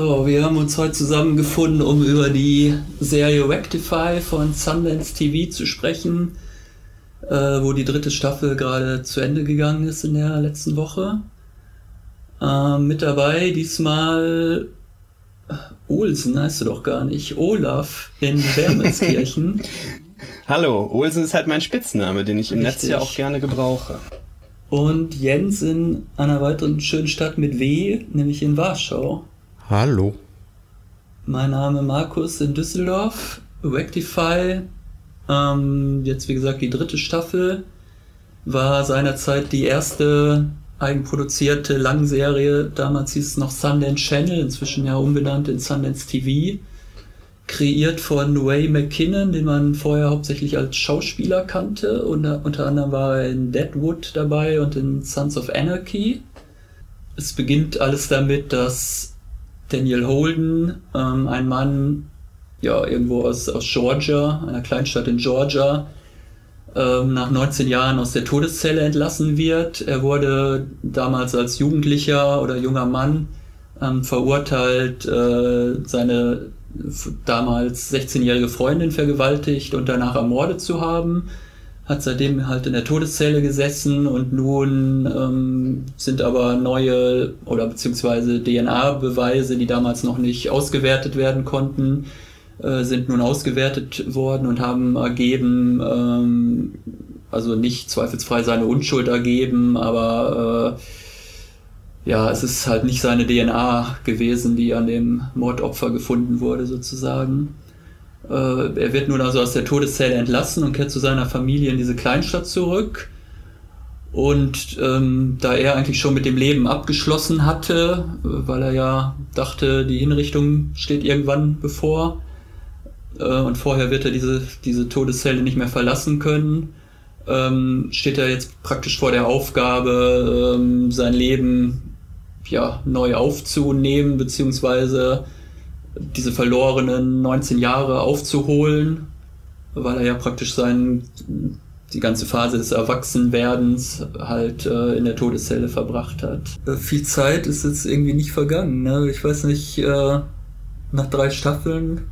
So, wir haben uns heute zusammengefunden, um über die Serie Rectify von Sundance TV zu sprechen, äh, wo die dritte Staffel gerade zu Ende gegangen ist in der letzten Woche. Äh, mit dabei diesmal Olsen heißt du doch gar nicht, Olaf in Wermelskirchen. Hallo, Olsen ist halt mein Spitzname, den ich im Richtig. Netz ja auch gerne gebrauche. Und Jens in einer weiteren schönen Stadt mit W, nämlich in Warschau. Hallo. Mein Name Markus in Düsseldorf. Rectify, ähm, jetzt wie gesagt die dritte Staffel, war seinerzeit die erste eigenproduzierte Langserie. Damals hieß es noch Sundance Channel, inzwischen ja umbenannt in Sundance TV. Kreiert von Ray McKinnon, den man vorher hauptsächlich als Schauspieler kannte. Und, unter anderem war er in Deadwood dabei und in Sons of Anarchy. Es beginnt alles damit, dass Daniel Holden, ähm, ein Mann, ja, irgendwo aus, aus Georgia, einer Kleinstadt in Georgia, ähm, nach 19 Jahren aus der Todeszelle entlassen wird. Er wurde damals als Jugendlicher oder junger Mann ähm, verurteilt, äh, seine damals 16-jährige Freundin vergewaltigt und danach ermordet zu haben hat seitdem halt in der Todeszelle gesessen und nun ähm, sind aber neue oder beziehungsweise DNA-Beweise, die damals noch nicht ausgewertet werden konnten, äh, sind nun ausgewertet worden und haben ergeben, ähm, also nicht zweifelsfrei seine Unschuld ergeben, aber äh, ja, es ist halt nicht seine DNA gewesen, die an dem Mordopfer gefunden wurde sozusagen. Äh, er wird nun also aus der Todeszelle entlassen und kehrt zu seiner Familie in diese Kleinstadt zurück. Und ähm, da er eigentlich schon mit dem Leben abgeschlossen hatte, äh, weil er ja dachte, die Hinrichtung steht irgendwann bevor, äh, und vorher wird er diese, diese Todeszelle nicht mehr verlassen können, ähm, steht er jetzt praktisch vor der Aufgabe, ähm, sein Leben ja, neu aufzunehmen, beziehungsweise diese verlorenen 19 Jahre aufzuholen, weil er ja praktisch sein, die ganze Phase des Erwachsenwerdens halt äh, in der Todeszelle verbracht hat. Äh, viel Zeit ist jetzt irgendwie nicht vergangen. Ne? Ich weiß nicht, äh, nach drei Staffeln,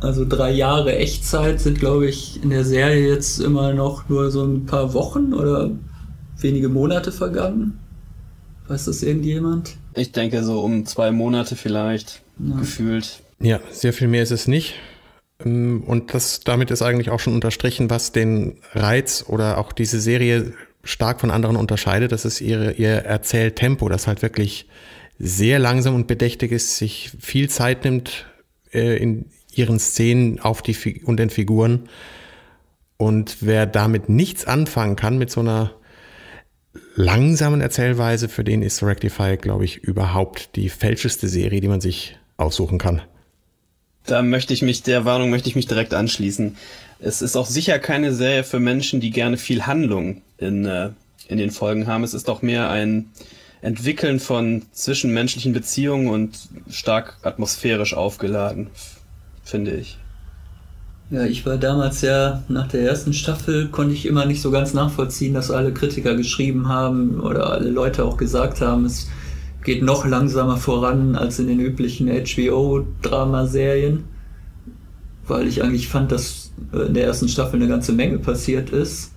also drei Jahre Echtzeit sind, glaube ich, in der Serie jetzt immer noch nur so ein paar Wochen oder wenige Monate vergangen. Weiß das irgendjemand? Ich denke so um zwei Monate vielleicht ja. gefühlt. Ja, sehr viel mehr ist es nicht. Ähm, und das, damit ist eigentlich auch schon unterstrichen, was den Reiz oder auch diese Serie stark von anderen unterscheidet. Das ist ihre, ihr Erzähltempo, das halt wirklich sehr langsam und bedächtig ist, sich viel Zeit nimmt äh, in ihren Szenen auf die und den Figuren. Und wer damit nichts anfangen kann, mit so einer langsamen Erzählweise, für den ist Rectify, glaube ich, überhaupt die fälscheste Serie, die man sich aussuchen kann. Da möchte ich mich, der Warnung möchte ich mich direkt anschließen. Es ist auch sicher keine Serie für Menschen, die gerne viel Handlung in, äh, in den Folgen haben. Es ist auch mehr ein Entwickeln von zwischenmenschlichen Beziehungen und stark atmosphärisch aufgeladen, finde ich. Ja, ich war damals ja nach der ersten Staffel, konnte ich immer nicht so ganz nachvollziehen, dass alle Kritiker geschrieben haben oder alle Leute auch gesagt haben, es geht noch langsamer voran als in den üblichen HBO-Dramaserien, weil ich eigentlich fand, dass in der ersten Staffel eine ganze Menge passiert ist.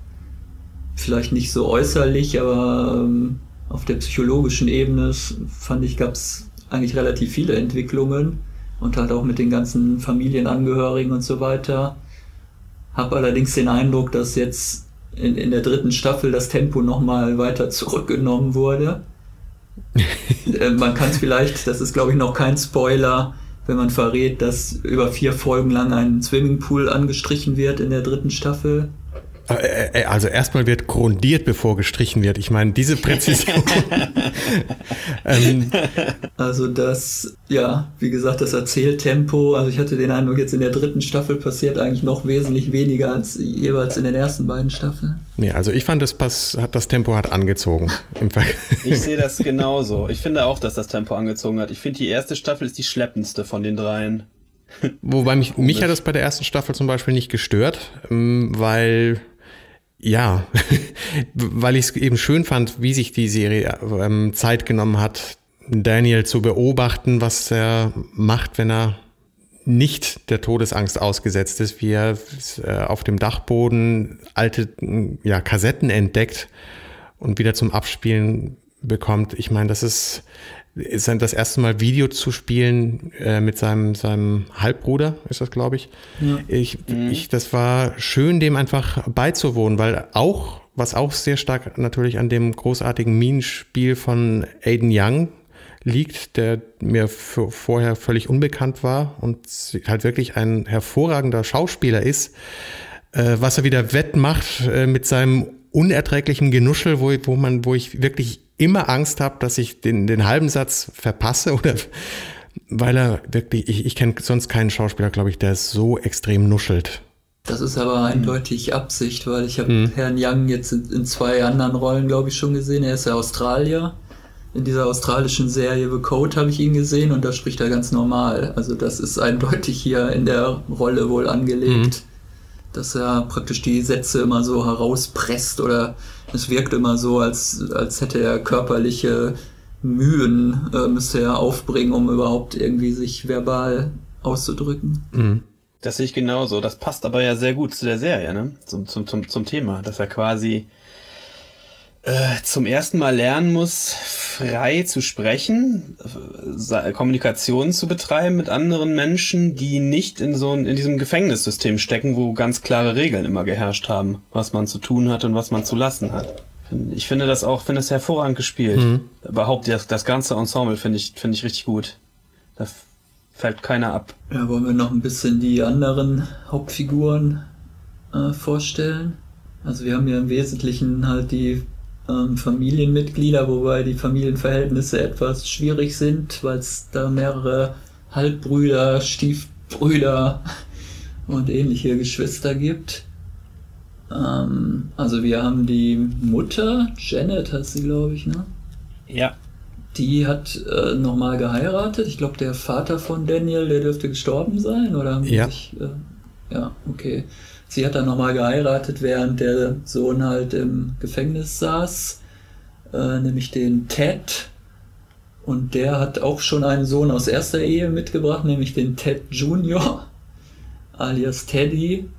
Vielleicht nicht so äußerlich, aber ähm, auf der psychologischen Ebene fand ich, gab es eigentlich relativ viele Entwicklungen und halt auch mit den ganzen Familienangehörigen und so weiter. Hab allerdings den Eindruck, dass jetzt in, in der dritten Staffel das Tempo nochmal weiter zurückgenommen wurde. Äh, man kann es vielleicht, das ist glaube ich noch kein Spoiler, wenn man verrät, dass über vier Folgen lang ein Swimmingpool angestrichen wird in der dritten Staffel. Äh, äh, also erstmal wird grundiert, bevor gestrichen wird. Ich meine, diese Präzision. ähm. Also das, ja, wie gesagt, das Erzähltempo. Also ich hatte den Eindruck, jetzt in der dritten Staffel passiert eigentlich noch wesentlich weniger als jeweils in den ersten beiden Staffeln. Nee, also ich fand, das, Pass, hat, das Tempo hat angezogen. ich sehe das genauso. Ich finde auch, dass das Tempo angezogen hat. Ich finde, die erste Staffel ist die schleppendste von den dreien. Wobei mich, mich hat das bei der ersten Staffel zum Beispiel nicht gestört, ähm, weil ja, weil ich es eben schön fand, wie sich die Serie ähm, Zeit genommen hat, Daniel zu beobachten, was er macht, wenn er nicht der Todesangst ausgesetzt ist, wie er äh, auf dem Dachboden alte ja, Kassetten entdeckt und wieder zum Abspielen bekommt. Ich meine, das ist, ist das erste Mal Video zu spielen äh, mit seinem, seinem Halbbruder, ist das, glaube ich. Ja. Ich, mhm. ich. Das war schön, dem einfach beizuwohnen, weil auch, was auch sehr stark natürlich an dem großartigen Minenspiel von Aiden Young liegt, der mir vorher völlig unbekannt war und halt wirklich ein hervorragender Schauspieler ist, äh, was er wieder wettmacht äh, mit seinem unerträglichen Genuschel, wo, wo man, wo ich wirklich immer Angst habe, dass ich den, den halben Satz verpasse oder weil er wirklich, ich, ich kenne sonst keinen Schauspieler, glaube ich, der so extrem nuschelt. Das ist aber eindeutig Absicht, weil ich habe hm. Herrn Young jetzt in, in zwei anderen Rollen, glaube ich, schon gesehen. Er ist ja Australier in dieser australischen Serie The Code habe ich ihn gesehen und da spricht er ganz normal. Also das ist eindeutig hier in der Rolle wohl angelegt, mhm. Dass er praktisch die Sätze immer so herauspresst oder es wirkt immer so, als, als hätte er körperliche Mühen, äh, müsste er aufbringen, um überhaupt irgendwie sich verbal auszudrücken. Mhm. Das sehe ich genauso. Das passt aber ja sehr gut zu der Serie, ne? Zum, zum, zum, zum Thema, dass er quasi äh, zum ersten Mal lernen muss, frei zu sprechen, Kommunikation zu betreiben mit anderen Menschen, die nicht in so in diesem Gefängnissystem stecken, wo ganz klare Regeln immer geherrscht haben, was man zu tun hat und was man zu lassen hat. Ich finde das auch, finde es hervorragend gespielt. Mhm. Überhaupt das, das ganze Ensemble finde ich, finde ich richtig gut. Da fällt keiner ab. Ja, wollen wir noch ein bisschen die anderen Hauptfiguren äh, vorstellen? Also wir haben ja im Wesentlichen halt die ähm, Familienmitglieder, wobei die Familienverhältnisse etwas schwierig sind, weil es da mehrere Halbbrüder, Stiefbrüder und ähnliche Geschwister gibt. Ähm, also wir haben die Mutter, Janet heißt sie, glaube ich, ne? Ja. Die hat äh, nochmal geheiratet. Ich glaube, der Vater von Daniel, der dürfte gestorben sein, oder? Ja. Sich, äh, ja, okay. Sie hat dann nochmal geheiratet, während der Sohn halt im Gefängnis saß, äh, nämlich den Ted. Und der hat auch schon einen Sohn aus erster Ehe mitgebracht, nämlich den Ted Junior, alias Teddy.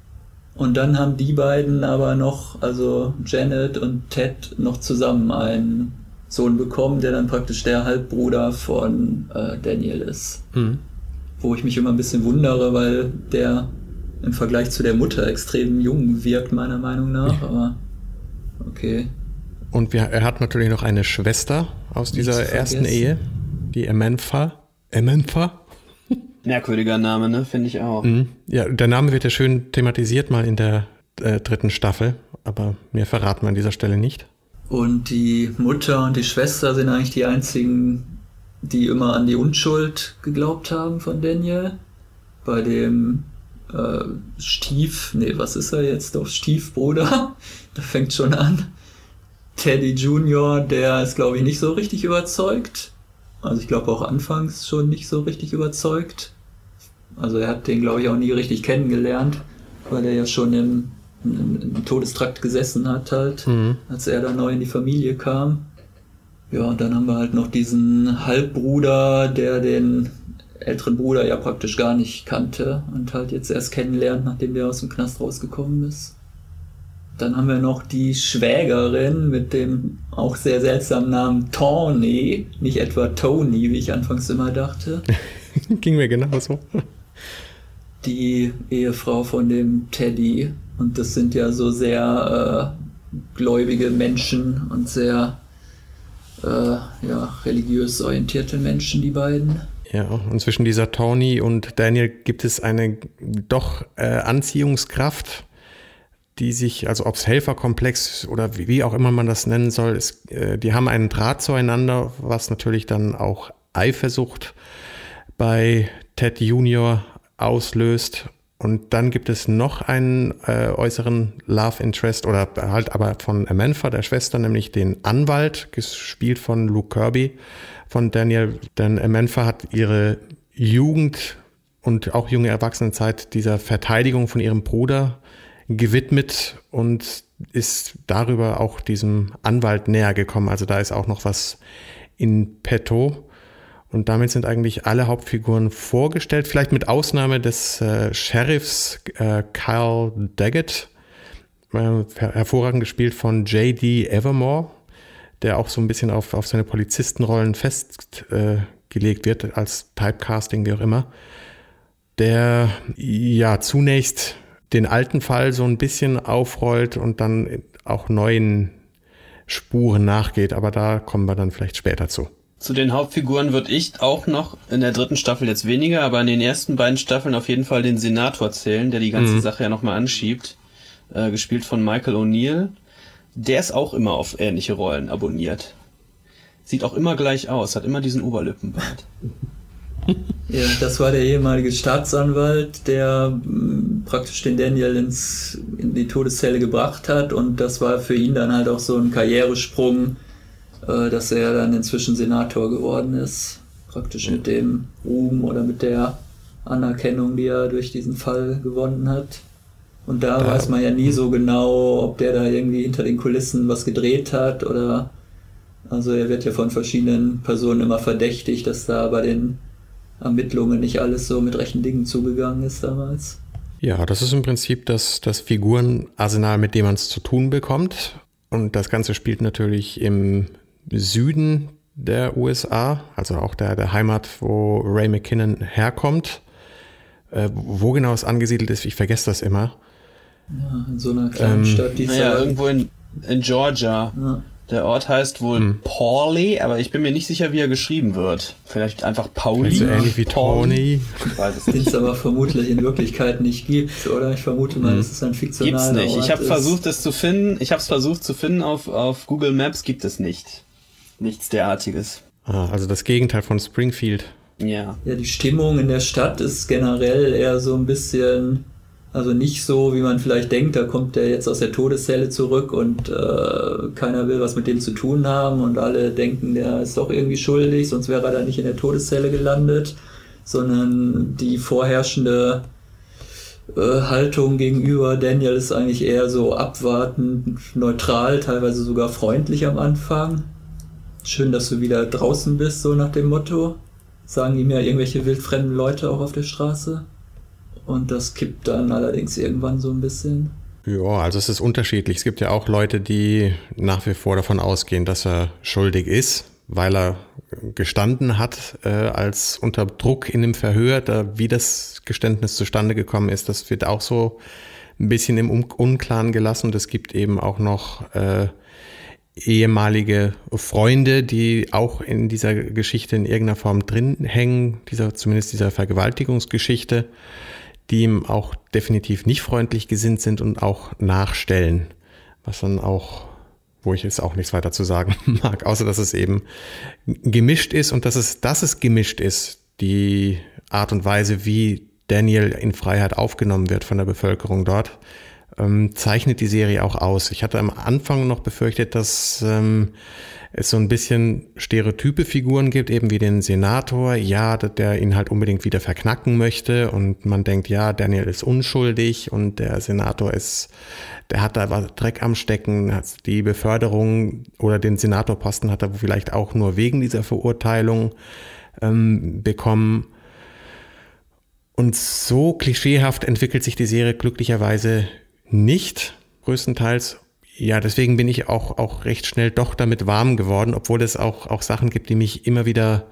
Und dann haben die beiden aber noch, also Janet und Ted, noch zusammen einen Sohn bekommen, der dann praktisch der Halbbruder von äh, Daniel ist. Mhm. Wo ich mich immer ein bisschen wundere, weil der im Vergleich zu der Mutter extrem jung wirkt, meiner Meinung nach. Aber okay. Und wir, er hat natürlich noch eine Schwester aus dieser ersten Ehe, die Emenfa. Emenfa? Merkwürdiger Name, ne? Finde ich auch. Mhm. Ja, der Name wird ja schön thematisiert mal in der äh, dritten Staffel, aber mehr verraten wir an dieser Stelle nicht. Und die Mutter und die Schwester sind eigentlich die einzigen, die immer an die Unschuld geglaubt haben von Daniel. Bei dem äh, Stief, nee, was ist er jetzt? Doch Stiefbruder, da fängt schon an. Teddy Junior, der ist, glaube ich, nicht so richtig überzeugt. Also ich glaube auch anfangs schon nicht so richtig überzeugt. Also er hat den, glaube ich, auch nie richtig kennengelernt, weil er ja schon im, im, im Todestrakt gesessen hat halt, mhm. als er da neu in die Familie kam. Ja, und dann haben wir halt noch diesen Halbbruder, der den älteren Bruder ja praktisch gar nicht kannte und halt jetzt erst kennenlernt, nachdem der aus dem Knast rausgekommen ist. Dann haben wir noch die Schwägerin mit dem auch sehr seltsamen Namen Tawny, nicht etwa Tony, wie ich anfangs immer dachte. Ging mir genauso. Die Ehefrau von dem Teddy. Und das sind ja so sehr äh, gläubige Menschen und sehr äh, ja, religiös orientierte Menschen, die beiden. Ja, und zwischen dieser Tony und Daniel gibt es eine doch äh, Anziehungskraft, die sich, also ob es Helferkomplex oder wie, wie, auch immer man das nennen soll, ist, äh, die haben einen Draht zueinander, was natürlich dann auch Eifersucht bei Ted Junior auslöst. Und dann gibt es noch einen äh, äußeren Love Interest oder halt aber von Amanfa, der Schwester, nämlich den Anwalt, gespielt von Luke Kirby von Daniel, denn Menfa hat ihre Jugend und auch junge Erwachsenenzeit dieser Verteidigung von ihrem Bruder gewidmet und ist darüber auch diesem Anwalt näher gekommen. Also da ist auch noch was in petto. Und damit sind eigentlich alle Hauptfiguren vorgestellt, vielleicht mit Ausnahme des äh, Sheriffs äh, Kyle Daggett, äh, hervorragend gespielt von J.D. Evermore, der auch so ein bisschen auf, auf seine Polizistenrollen festgelegt wird, als Typecasting, wie auch immer, der ja zunächst den alten Fall so ein bisschen aufrollt und dann auch neuen Spuren nachgeht, aber da kommen wir dann vielleicht später zu. Zu den Hauptfiguren würde ich auch noch in der dritten Staffel jetzt weniger, aber in den ersten beiden Staffeln auf jeden Fall den Senator zählen, der die ganze mhm. Sache ja nochmal anschiebt. Äh, gespielt von Michael O'Neill. Der ist auch immer auf ähnliche Rollen abonniert. Sieht auch immer gleich aus, hat immer diesen Oberlippenbart. Ja, das war der ehemalige Staatsanwalt, der mm, praktisch den Daniel ins, in die Todeszelle gebracht hat und das war für ihn dann halt auch so ein Karrieresprung, äh, dass er dann inzwischen Senator geworden ist. Praktisch mit dem Ruhm oder mit der Anerkennung, die er durch diesen Fall gewonnen hat. Und da, da weiß man ja nie so genau, ob der da irgendwie hinter den Kulissen was gedreht hat oder also er wird ja von verschiedenen Personen immer verdächtigt, dass da bei den Ermittlungen nicht alles so mit rechten Dingen zugegangen ist damals. Ja, das ist im Prinzip das, das Figurenarsenal, mit dem man es zu tun bekommt. Und das Ganze spielt natürlich im Süden der USA, also auch der, der Heimat, wo Ray McKinnon herkommt. Äh, wo genau es angesiedelt ist, ich vergesse das immer. Ja, in so einer kleinen ähm, Stadt, die naja, irgendwo in, in Georgia. Ja. Der Ort heißt wohl hm. Pauli, aber ich bin mir nicht sicher, wie er geschrieben wird. Vielleicht einfach Pauli. Also ähnlich wie Tony. Ich weiß es nicht. Den es aber vermutlich in Wirklichkeit nicht gibt, oder? Ich vermute mal, hm. das ist ein fiktionaler Gibt's nicht. Ort ich habe versucht, es zu finden. Ich habe es versucht zu finden auf, auf Google Maps. Gibt es nicht. Nichts derartiges. Ah, also das Gegenteil von Springfield. Ja. Ja, die Stimmung in der Stadt ist generell eher so ein bisschen, also nicht so, wie man vielleicht denkt, da kommt der jetzt aus der Todeszelle zurück und äh, keiner will was mit dem zu tun haben und alle denken, der ist doch irgendwie schuldig, sonst wäre er da nicht in der Todeszelle gelandet, sondern die vorherrschende äh, Haltung gegenüber Daniel ist eigentlich eher so abwartend, neutral, teilweise sogar freundlich am Anfang schön, dass du wieder draußen bist, so nach dem Motto. Sagen ihm ja irgendwelche wildfremden Leute auch auf der Straße. Und das kippt dann allerdings irgendwann so ein bisschen. Ja, also es ist unterschiedlich. Es gibt ja auch Leute, die nach wie vor davon ausgehen, dass er schuldig ist, weil er gestanden hat äh, als unter Druck in dem Verhör. Da, wie das Geständnis zustande gekommen ist, das wird auch so ein bisschen im Unklaren gelassen. Und es gibt eben auch noch äh, ehemalige Freunde, die auch in dieser Geschichte in irgendeiner Form drin hängen, dieser, zumindest dieser Vergewaltigungsgeschichte, die ihm auch definitiv nicht freundlich gesinnt sind und auch nachstellen, was dann auch, wo ich jetzt auch nichts weiter zu sagen mag, außer dass es eben gemischt ist und dass es, dass es gemischt ist, die Art und Weise, wie Daniel in Freiheit aufgenommen wird von der Bevölkerung dort, ähm, zeichnet die Serie auch aus. Ich hatte am Anfang noch befürchtet, dass ähm, es so ein bisschen stereotype Figuren gibt, eben wie den Senator, ja, der ihn halt unbedingt wieder verknacken möchte und man denkt, ja, Daniel ist unschuldig und der Senator ist, der hat da was Dreck am Stecken, hat die Beförderung oder den Senatorposten hat er vielleicht auch nur wegen dieser Verurteilung ähm, bekommen. Und so klischeehaft entwickelt sich die Serie glücklicherweise nicht, größtenteils. Ja, deswegen bin ich auch, auch recht schnell doch damit warm geworden, obwohl es auch, auch Sachen gibt, die mich immer wieder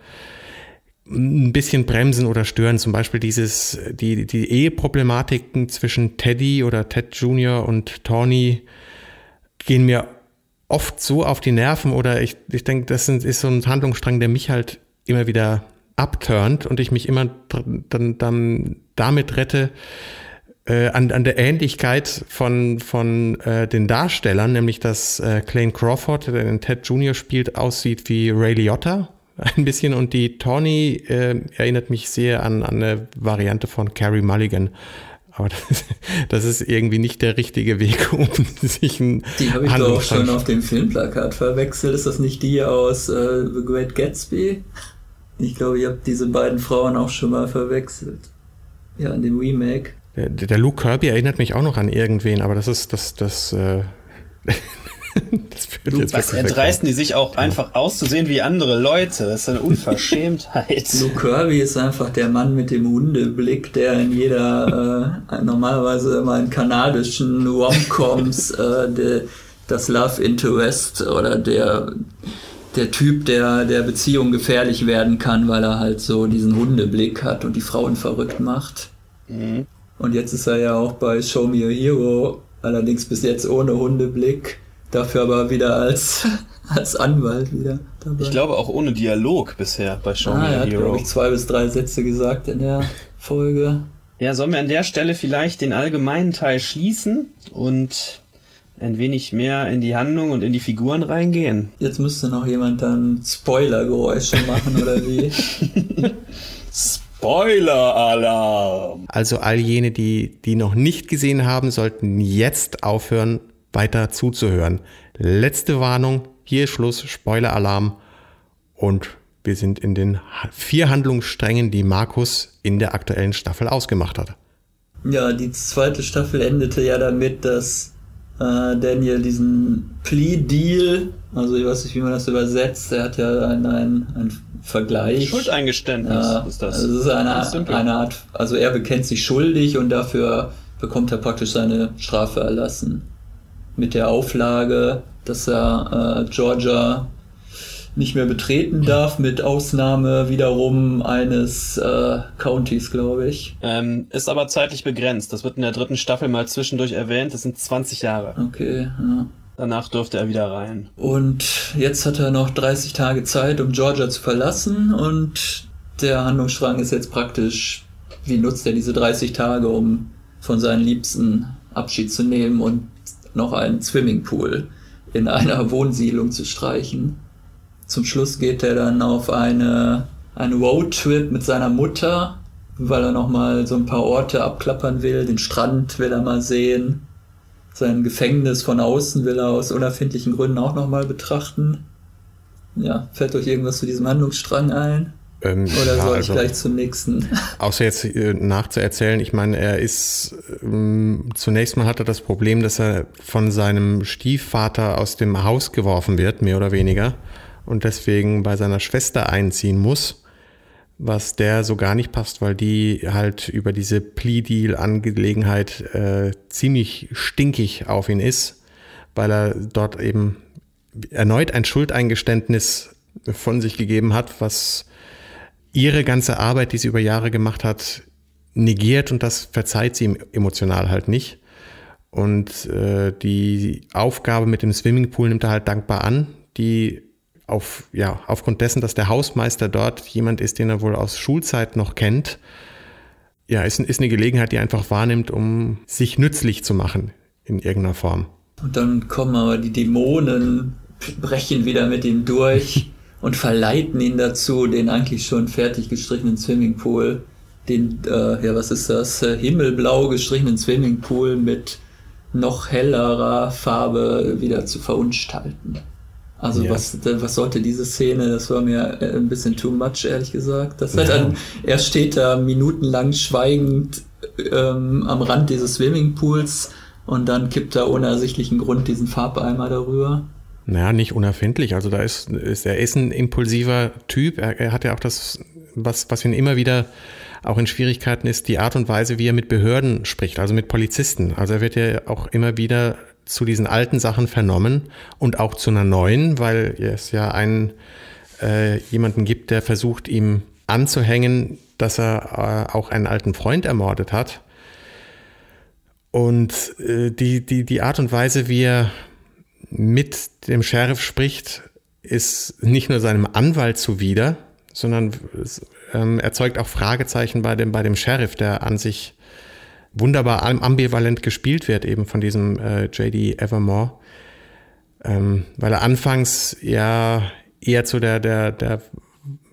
ein bisschen bremsen oder stören. Zum Beispiel dieses, die, die Eheproblematiken zwischen Teddy oder Ted Jr. und Tawny gehen mir oft so auf die Nerven oder ich, ich denke, das ist so ein Handlungsstrang, der mich halt immer wieder abturnt und ich mich immer dann, dann damit rette, äh, an, an der Ähnlichkeit von, von äh, den Darstellern, nämlich dass äh, Clayne Crawford, der den Ted Jr. spielt, aussieht wie Ray Liotta ein bisschen und die Tawny äh, erinnert mich sehr an, an eine Variante von Carrie Mulligan. Aber das, das ist irgendwie nicht der richtige Weg, um sich ein Die habe ich doch schon auf dem Filmplakat verwechselt. Ist das nicht die aus äh, The Great Gatsby? Ich glaube, ihr habt diese beiden Frauen auch schon mal verwechselt. Ja, in dem Remake. Der, der Luke Kirby erinnert mich auch noch an irgendwen, aber das ist das, das, äh, Was erdreisten die sich auch einfach auszusehen wie andere Leute? Das ist eine Unverschämtheit. Luke Kirby ist einfach der Mann mit dem Hundeblick, der in jeder, äh, normalerweise immer in kanadischen Romcoms äh, de, das Love Interest oder der der Typ, der der Beziehung gefährlich werden kann, weil er halt so diesen Hundeblick hat und die Frauen verrückt macht. Mhm. Und jetzt ist er ja auch bei Show Me a Hero, allerdings bis jetzt ohne Hundeblick, dafür aber wieder als, als Anwalt wieder dabei. Ich glaube auch ohne Dialog bisher bei Show ah, Me a er hat, Hero. glaube ich, zwei bis drei Sätze gesagt in der Folge. Ja, sollen wir an der Stelle vielleicht den allgemeinen Teil schließen und ein wenig mehr in die Handlung und in die Figuren reingehen. Jetzt müsste noch jemand dann Spoiler-Geräusche machen oder wie? Spoiler-Alarm! Also all jene, die, die noch nicht gesehen haben, sollten jetzt aufhören, weiter zuzuhören. Letzte Warnung, hier ist Schluss, Spoiler-Alarm und wir sind in den vier Handlungssträngen, die Markus in der aktuellen Staffel ausgemacht hat. Ja, die zweite Staffel endete ja damit, dass äh, Daniel diesen Plea-Deal, also ich weiß nicht, wie man das übersetzt, er hat ja einen, einen, einen Vergleich. Schuldeingeständnis ja, ist das. Also es ist eine, eine Art, also er bekennt sich schuldig und dafür bekommt er praktisch seine Strafe erlassen. Mit der Auflage, dass er äh, Georgia nicht mehr betreten darf, mit Ausnahme wiederum eines äh, Countys, glaube ich. Ähm, ist aber zeitlich begrenzt. Das wird in der dritten Staffel mal zwischendurch erwähnt. Das sind 20 Jahre. Okay, ja. Danach durfte er wieder rein. Und jetzt hat er noch 30 Tage Zeit, um Georgia zu verlassen. Und der Handlungsstrang ist jetzt praktisch, wie nutzt er diese 30 Tage, um von seinen Liebsten Abschied zu nehmen und noch einen Swimmingpool in einer Wohnsiedlung zu streichen. Zum Schluss geht er dann auf eine, einen Roadtrip mit seiner Mutter, weil er nochmal so ein paar Orte abklappern will. Den Strand will er mal sehen. Sein Gefängnis von außen will er aus unerfindlichen Gründen auch nochmal betrachten. Ja, fällt euch irgendwas zu diesem Handlungsstrang ein? Ähm, Oder ja, soll ich also, gleich zum nächsten? Außer jetzt äh, nachzuerzählen, ich meine, er ist ähm, zunächst mal hat er das Problem, dass er von seinem Stiefvater aus dem Haus geworfen wird, mehr oder weniger und deswegen bei seiner Schwester einziehen muss, was der so gar nicht passt, weil die halt über diese Plea-Deal-Angelegenheit äh, ziemlich stinkig auf ihn ist, weil er dort eben erneut ein Schuldeingeständnis von sich gegeben hat, was ihre ganze Arbeit, die sie über Jahre gemacht hat, negiert und das verzeiht sie ihm emotional halt nicht. Und äh, die Aufgabe mit dem Swimmingpool nimmt er halt dankbar an, die auf, ja, aufgrund dessen, dass der Hausmeister dort jemand ist, den er wohl aus Schulzeit noch kennt, ja, ist, ist eine Gelegenheit, die er einfach wahrnimmt, um sich nützlich zu machen in irgendeiner Form. Und dann kommen aber die Dämonen, brechen wieder mit ihm durch und verleiten ihn dazu, den eigentlich schon fertig gestrichenen Swimmingpool, den, äh, ja, was ist das, äh, himmelblau gestrichenen Swimmingpool mit noch hellerer Farbe wieder zu verunstalten. Also ja. was, was sollte diese Szene, das war mir äh, ein bisschen too much, ehrlich gesagt. Das ja. dann, er steht da minutenlang schweigend ähm, am Rand dieses Swimmingpools und dann kippt er ohne ersichtlichen Grund diesen Farbeimer darüber. Naja, nicht unerfindlich. Also da ist, ist er ist ein impulsiver Typ. Er, er hat ja auch das, was, was ihn immer wieder auch in Schwierigkeiten ist, die Art und Weise, wie er mit Behörden spricht, also mit Polizisten. Also er wird ja auch immer wieder zu diesen alten Sachen vernommen und auch zu einer neuen, weil es ja einen äh, jemanden gibt, der versucht, ihm anzuhängen, dass er äh, auch einen alten Freund ermordet hat. Und äh, die, die, die Art und Weise, wie er mit dem Sheriff spricht, ist nicht nur seinem Anwalt zuwider, sondern ähm, erzeugt auch Fragezeichen bei dem, bei dem Sheriff, der an sich wunderbar ambivalent gespielt wird, eben von diesem äh, JD Evermore. Ähm, weil er anfangs ja eher zu der, der, der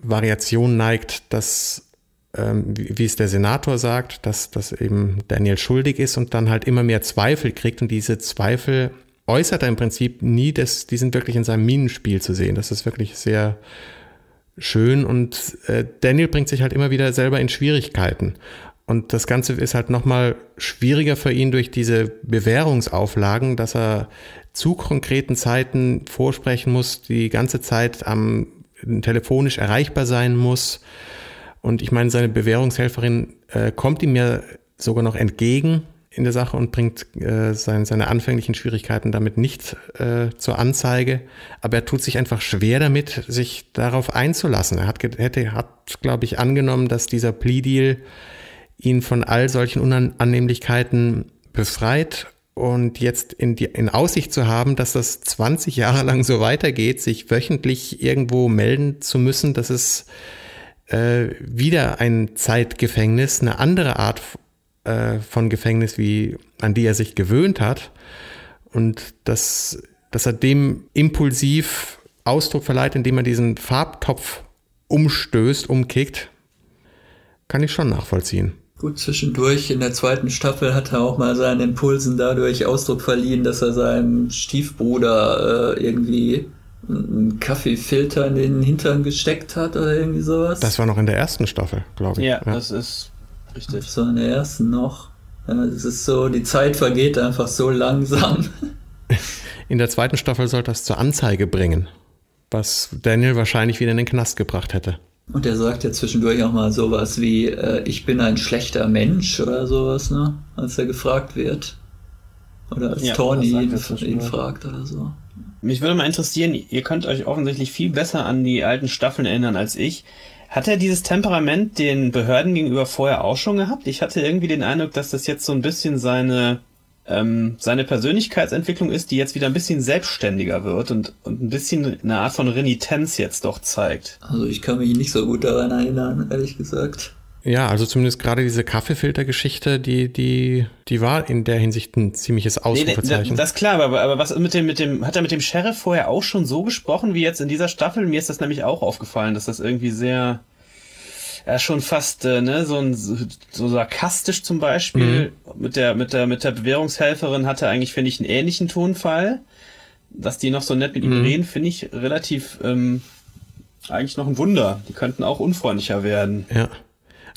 Variation neigt, dass, ähm, wie, wie es der Senator sagt, dass, dass eben Daniel schuldig ist und dann halt immer mehr Zweifel kriegt und diese Zweifel äußert er im Prinzip nie, dass, die sind wirklich in seinem Minenspiel zu sehen. Das ist wirklich sehr schön und äh, Daniel bringt sich halt immer wieder selber in Schwierigkeiten. Und das Ganze ist halt nochmal schwieriger für ihn durch diese Bewährungsauflagen, dass er zu konkreten Zeiten vorsprechen muss, die ganze Zeit am telefonisch erreichbar sein muss. Und ich meine, seine Bewährungshelferin äh, kommt ihm ja sogar noch entgegen in der Sache und bringt äh, sein, seine anfänglichen Schwierigkeiten damit nicht äh, zur Anzeige. Aber er tut sich einfach schwer damit, sich darauf einzulassen. Er hat, hätte, hat, glaube ich, angenommen, dass dieser Plea-Deal ihn von all solchen Unannehmlichkeiten befreit und jetzt in, die, in Aussicht zu haben, dass das 20 Jahre lang so weitergeht, sich wöchentlich irgendwo melden zu müssen, dass es äh, wieder ein Zeitgefängnis, eine andere Art äh, von Gefängnis, wie an die er sich gewöhnt hat. Und dass, dass er dem impulsiv Ausdruck verleiht, indem er diesen Farbtopf umstößt, umkickt, kann ich schon nachvollziehen. Gut, zwischendurch in der zweiten Staffel hat er auch mal seinen Impulsen dadurch Ausdruck verliehen, dass er seinem Stiefbruder äh, irgendwie einen Kaffeefilter in den Hintern gesteckt hat oder irgendwie sowas. Das war noch in der ersten Staffel, glaube ich. Ja, ja, das ist richtig. Das war in der ersten noch. Das ist so, die Zeit vergeht einfach so langsam. In der zweiten Staffel sollte das zur Anzeige bringen, was Daniel wahrscheinlich wieder in den Knast gebracht hätte. Und er sagt ja zwischendurch auch mal sowas wie, äh, ich bin ein schlechter Mensch oder sowas, ne? Als er gefragt wird. Oder als ja, Tony ihn fragt oder so. Mich würde mal interessieren, ihr könnt euch offensichtlich viel besser an die alten Staffeln erinnern als ich. Hat er dieses Temperament den Behörden gegenüber vorher auch schon gehabt? Ich hatte irgendwie den Eindruck, dass das jetzt so ein bisschen seine ähm, seine Persönlichkeitsentwicklung ist, die jetzt wieder ein bisschen selbstständiger wird und, und ein bisschen eine Art von Renitenz jetzt doch zeigt. Also ich kann mich nicht so gut daran erinnern, ehrlich gesagt. Ja, also zumindest gerade diese Kaffeefilter-Geschichte, die, die, die war in der Hinsicht ein ziemliches Ausrufezeichen. Nee, das ist klar, aber, aber was mit dem, mit dem, hat er mit dem Sheriff vorher auch schon so gesprochen wie jetzt in dieser Staffel? Mir ist das nämlich auch aufgefallen, dass das irgendwie sehr, ja, schon fast äh, ne, so ein so sarkastisch zum Beispiel mhm. mit der mit der mit der Bewährungshelferin hatte eigentlich finde ich einen ähnlichen Tonfall, dass die noch so nett mit ihm mhm. reden, finde ich relativ ähm, eigentlich noch ein Wunder. Die könnten auch unfreundlicher werden. Ja.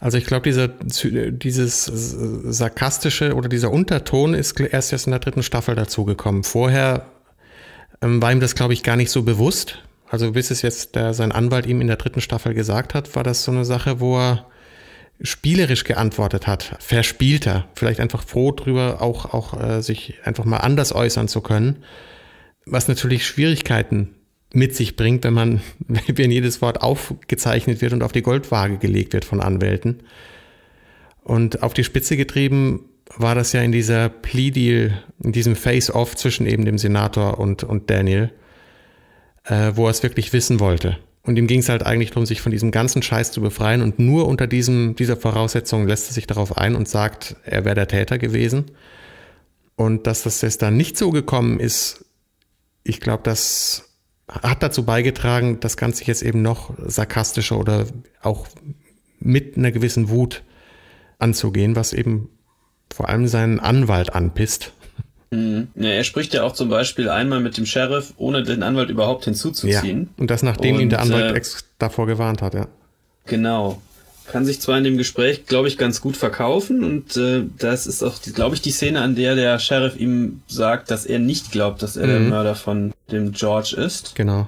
Also ich glaube, dieser dieses sarkastische oder dieser Unterton ist erst jetzt in der dritten Staffel dazugekommen. Vorher ähm, war ihm das, glaube ich, gar nicht so bewusst. Also bis es jetzt der, sein Anwalt ihm in der dritten Staffel gesagt hat, war das so eine Sache, wo er spielerisch geantwortet hat, verspielter, vielleicht einfach froh drüber, auch, auch äh, sich einfach mal anders äußern zu können, was natürlich Schwierigkeiten mit sich bringt, wenn man, wenn jedes Wort aufgezeichnet wird und auf die Goldwaage gelegt wird von Anwälten. Und auf die Spitze getrieben war das ja in dieser Plea-Deal, in diesem Face-Off zwischen eben dem Senator und, und Daniel, äh, wo er es wirklich wissen wollte. Und ihm ging es halt eigentlich darum, sich von diesem ganzen Scheiß zu befreien. Und nur unter diesem, dieser Voraussetzung lässt er sich darauf ein und sagt, er wäre der Täter gewesen. Und dass das jetzt dann nicht so gekommen ist, ich glaube, das hat dazu beigetragen, das Ganze jetzt eben noch sarkastischer oder auch mit einer gewissen Wut anzugehen, was eben vor allem seinen Anwalt anpisst. Mhm. Ja, er spricht ja auch zum Beispiel einmal mit dem Sheriff, ohne den Anwalt überhaupt hinzuzuziehen. Ja, und das nachdem und, ihn der Anwalt äh, davor gewarnt hat, ja. Genau. Kann sich zwar in dem Gespräch, glaube ich, ganz gut verkaufen und äh, das ist auch, glaube ich, die Szene, an der der Sheriff ihm sagt, dass er nicht glaubt, dass er mhm. der Mörder von dem George ist. Genau.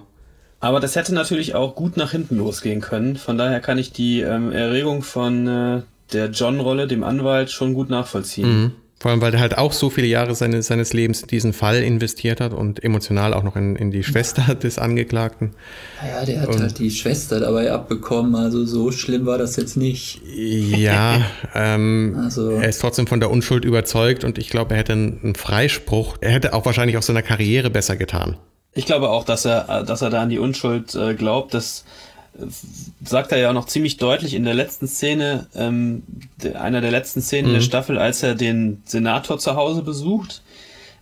Aber das hätte natürlich auch gut nach hinten losgehen können. Von daher kann ich die ähm, Erregung von äh, der John-Rolle, dem Anwalt, schon gut nachvollziehen. Mhm. Vor allem, weil er halt auch so viele Jahre seines, seines Lebens in diesen Fall investiert hat und emotional auch noch in, in die Schwester des Angeklagten. Naja, der hat und, halt die Schwester dabei abbekommen, also so schlimm war das jetzt nicht. Ja, ähm, also. er ist trotzdem von der Unschuld überzeugt und ich glaube, er hätte einen, einen Freispruch. Er hätte auch wahrscheinlich auch seiner Karriere besser getan. Ich glaube auch, dass er, dass er da an die Unschuld äh, glaubt, dass sagt er ja auch noch ziemlich deutlich in der letzten Szene, ähm, einer der letzten Szenen mhm. der Staffel, als er den Senator zu Hause besucht,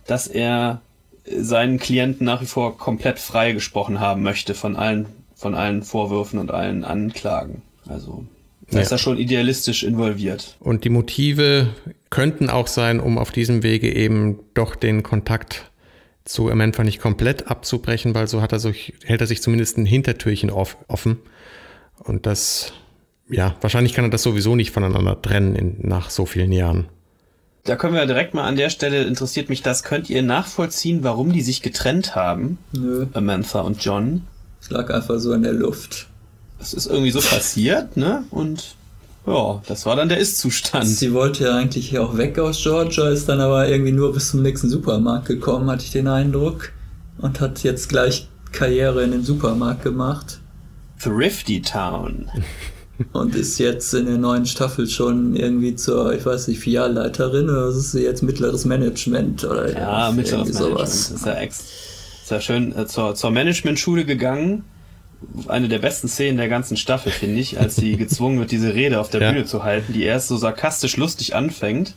dass er seinen Klienten nach wie vor komplett frei gesprochen haben möchte von allen, von allen Vorwürfen und allen Anklagen. Also da ja. ist er schon idealistisch involviert. Und die Motive könnten auch sein, um auf diesem Wege eben doch den Kontakt zu Amantha nicht komplett abzubrechen, weil so hat er sich, hält er sich zumindest ein Hintertürchen off, offen. Und das ja, wahrscheinlich kann er das sowieso nicht voneinander trennen in, nach so vielen Jahren. Da können wir direkt mal an der Stelle, interessiert mich das, könnt ihr nachvollziehen, warum die sich getrennt haben? Nö. Amantha und John. Es lag einfach so in der Luft. Das ist irgendwie so passiert, ne? Und ja, das war dann der Ist-Zustand. Sie wollte ja eigentlich auch weg aus Georgia, ist dann aber irgendwie nur bis zum nächsten Supermarkt gekommen, hatte ich den Eindruck. Und hat jetzt gleich Karriere in dem Supermarkt gemacht. Thrifty Town. Und ist jetzt in der neuen Staffel schon irgendwie zur, ich weiß nicht, Filialleiterin oder ist sie jetzt mittleres Management oder ja, mittleres Management. Ist ja, ex ist ja schön äh, zur, zur Managementschule gegangen. Eine der besten Szenen der ganzen Staffel, finde ich, als sie gezwungen wird, diese Rede auf der ja. Bühne zu halten, die erst so sarkastisch lustig anfängt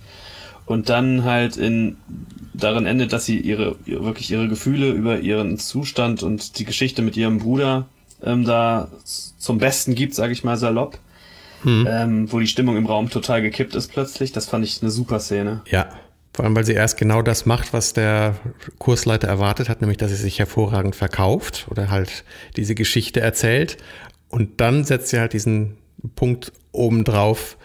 und dann halt in darin endet, dass sie ihre, wirklich ihre Gefühle über ihren Zustand und die Geschichte mit ihrem Bruder ähm, da zum Besten gibt, sage ich mal salopp. Hm. Ähm, wo die Stimmung im Raum total gekippt ist plötzlich. Das fand ich eine super Szene. Ja, vor allem, weil sie erst genau das macht, was der Kursleiter erwartet hat, nämlich dass sie sich hervorragend verkauft oder halt diese Geschichte erzählt. Und dann setzt sie halt diesen Punkt obendrauf,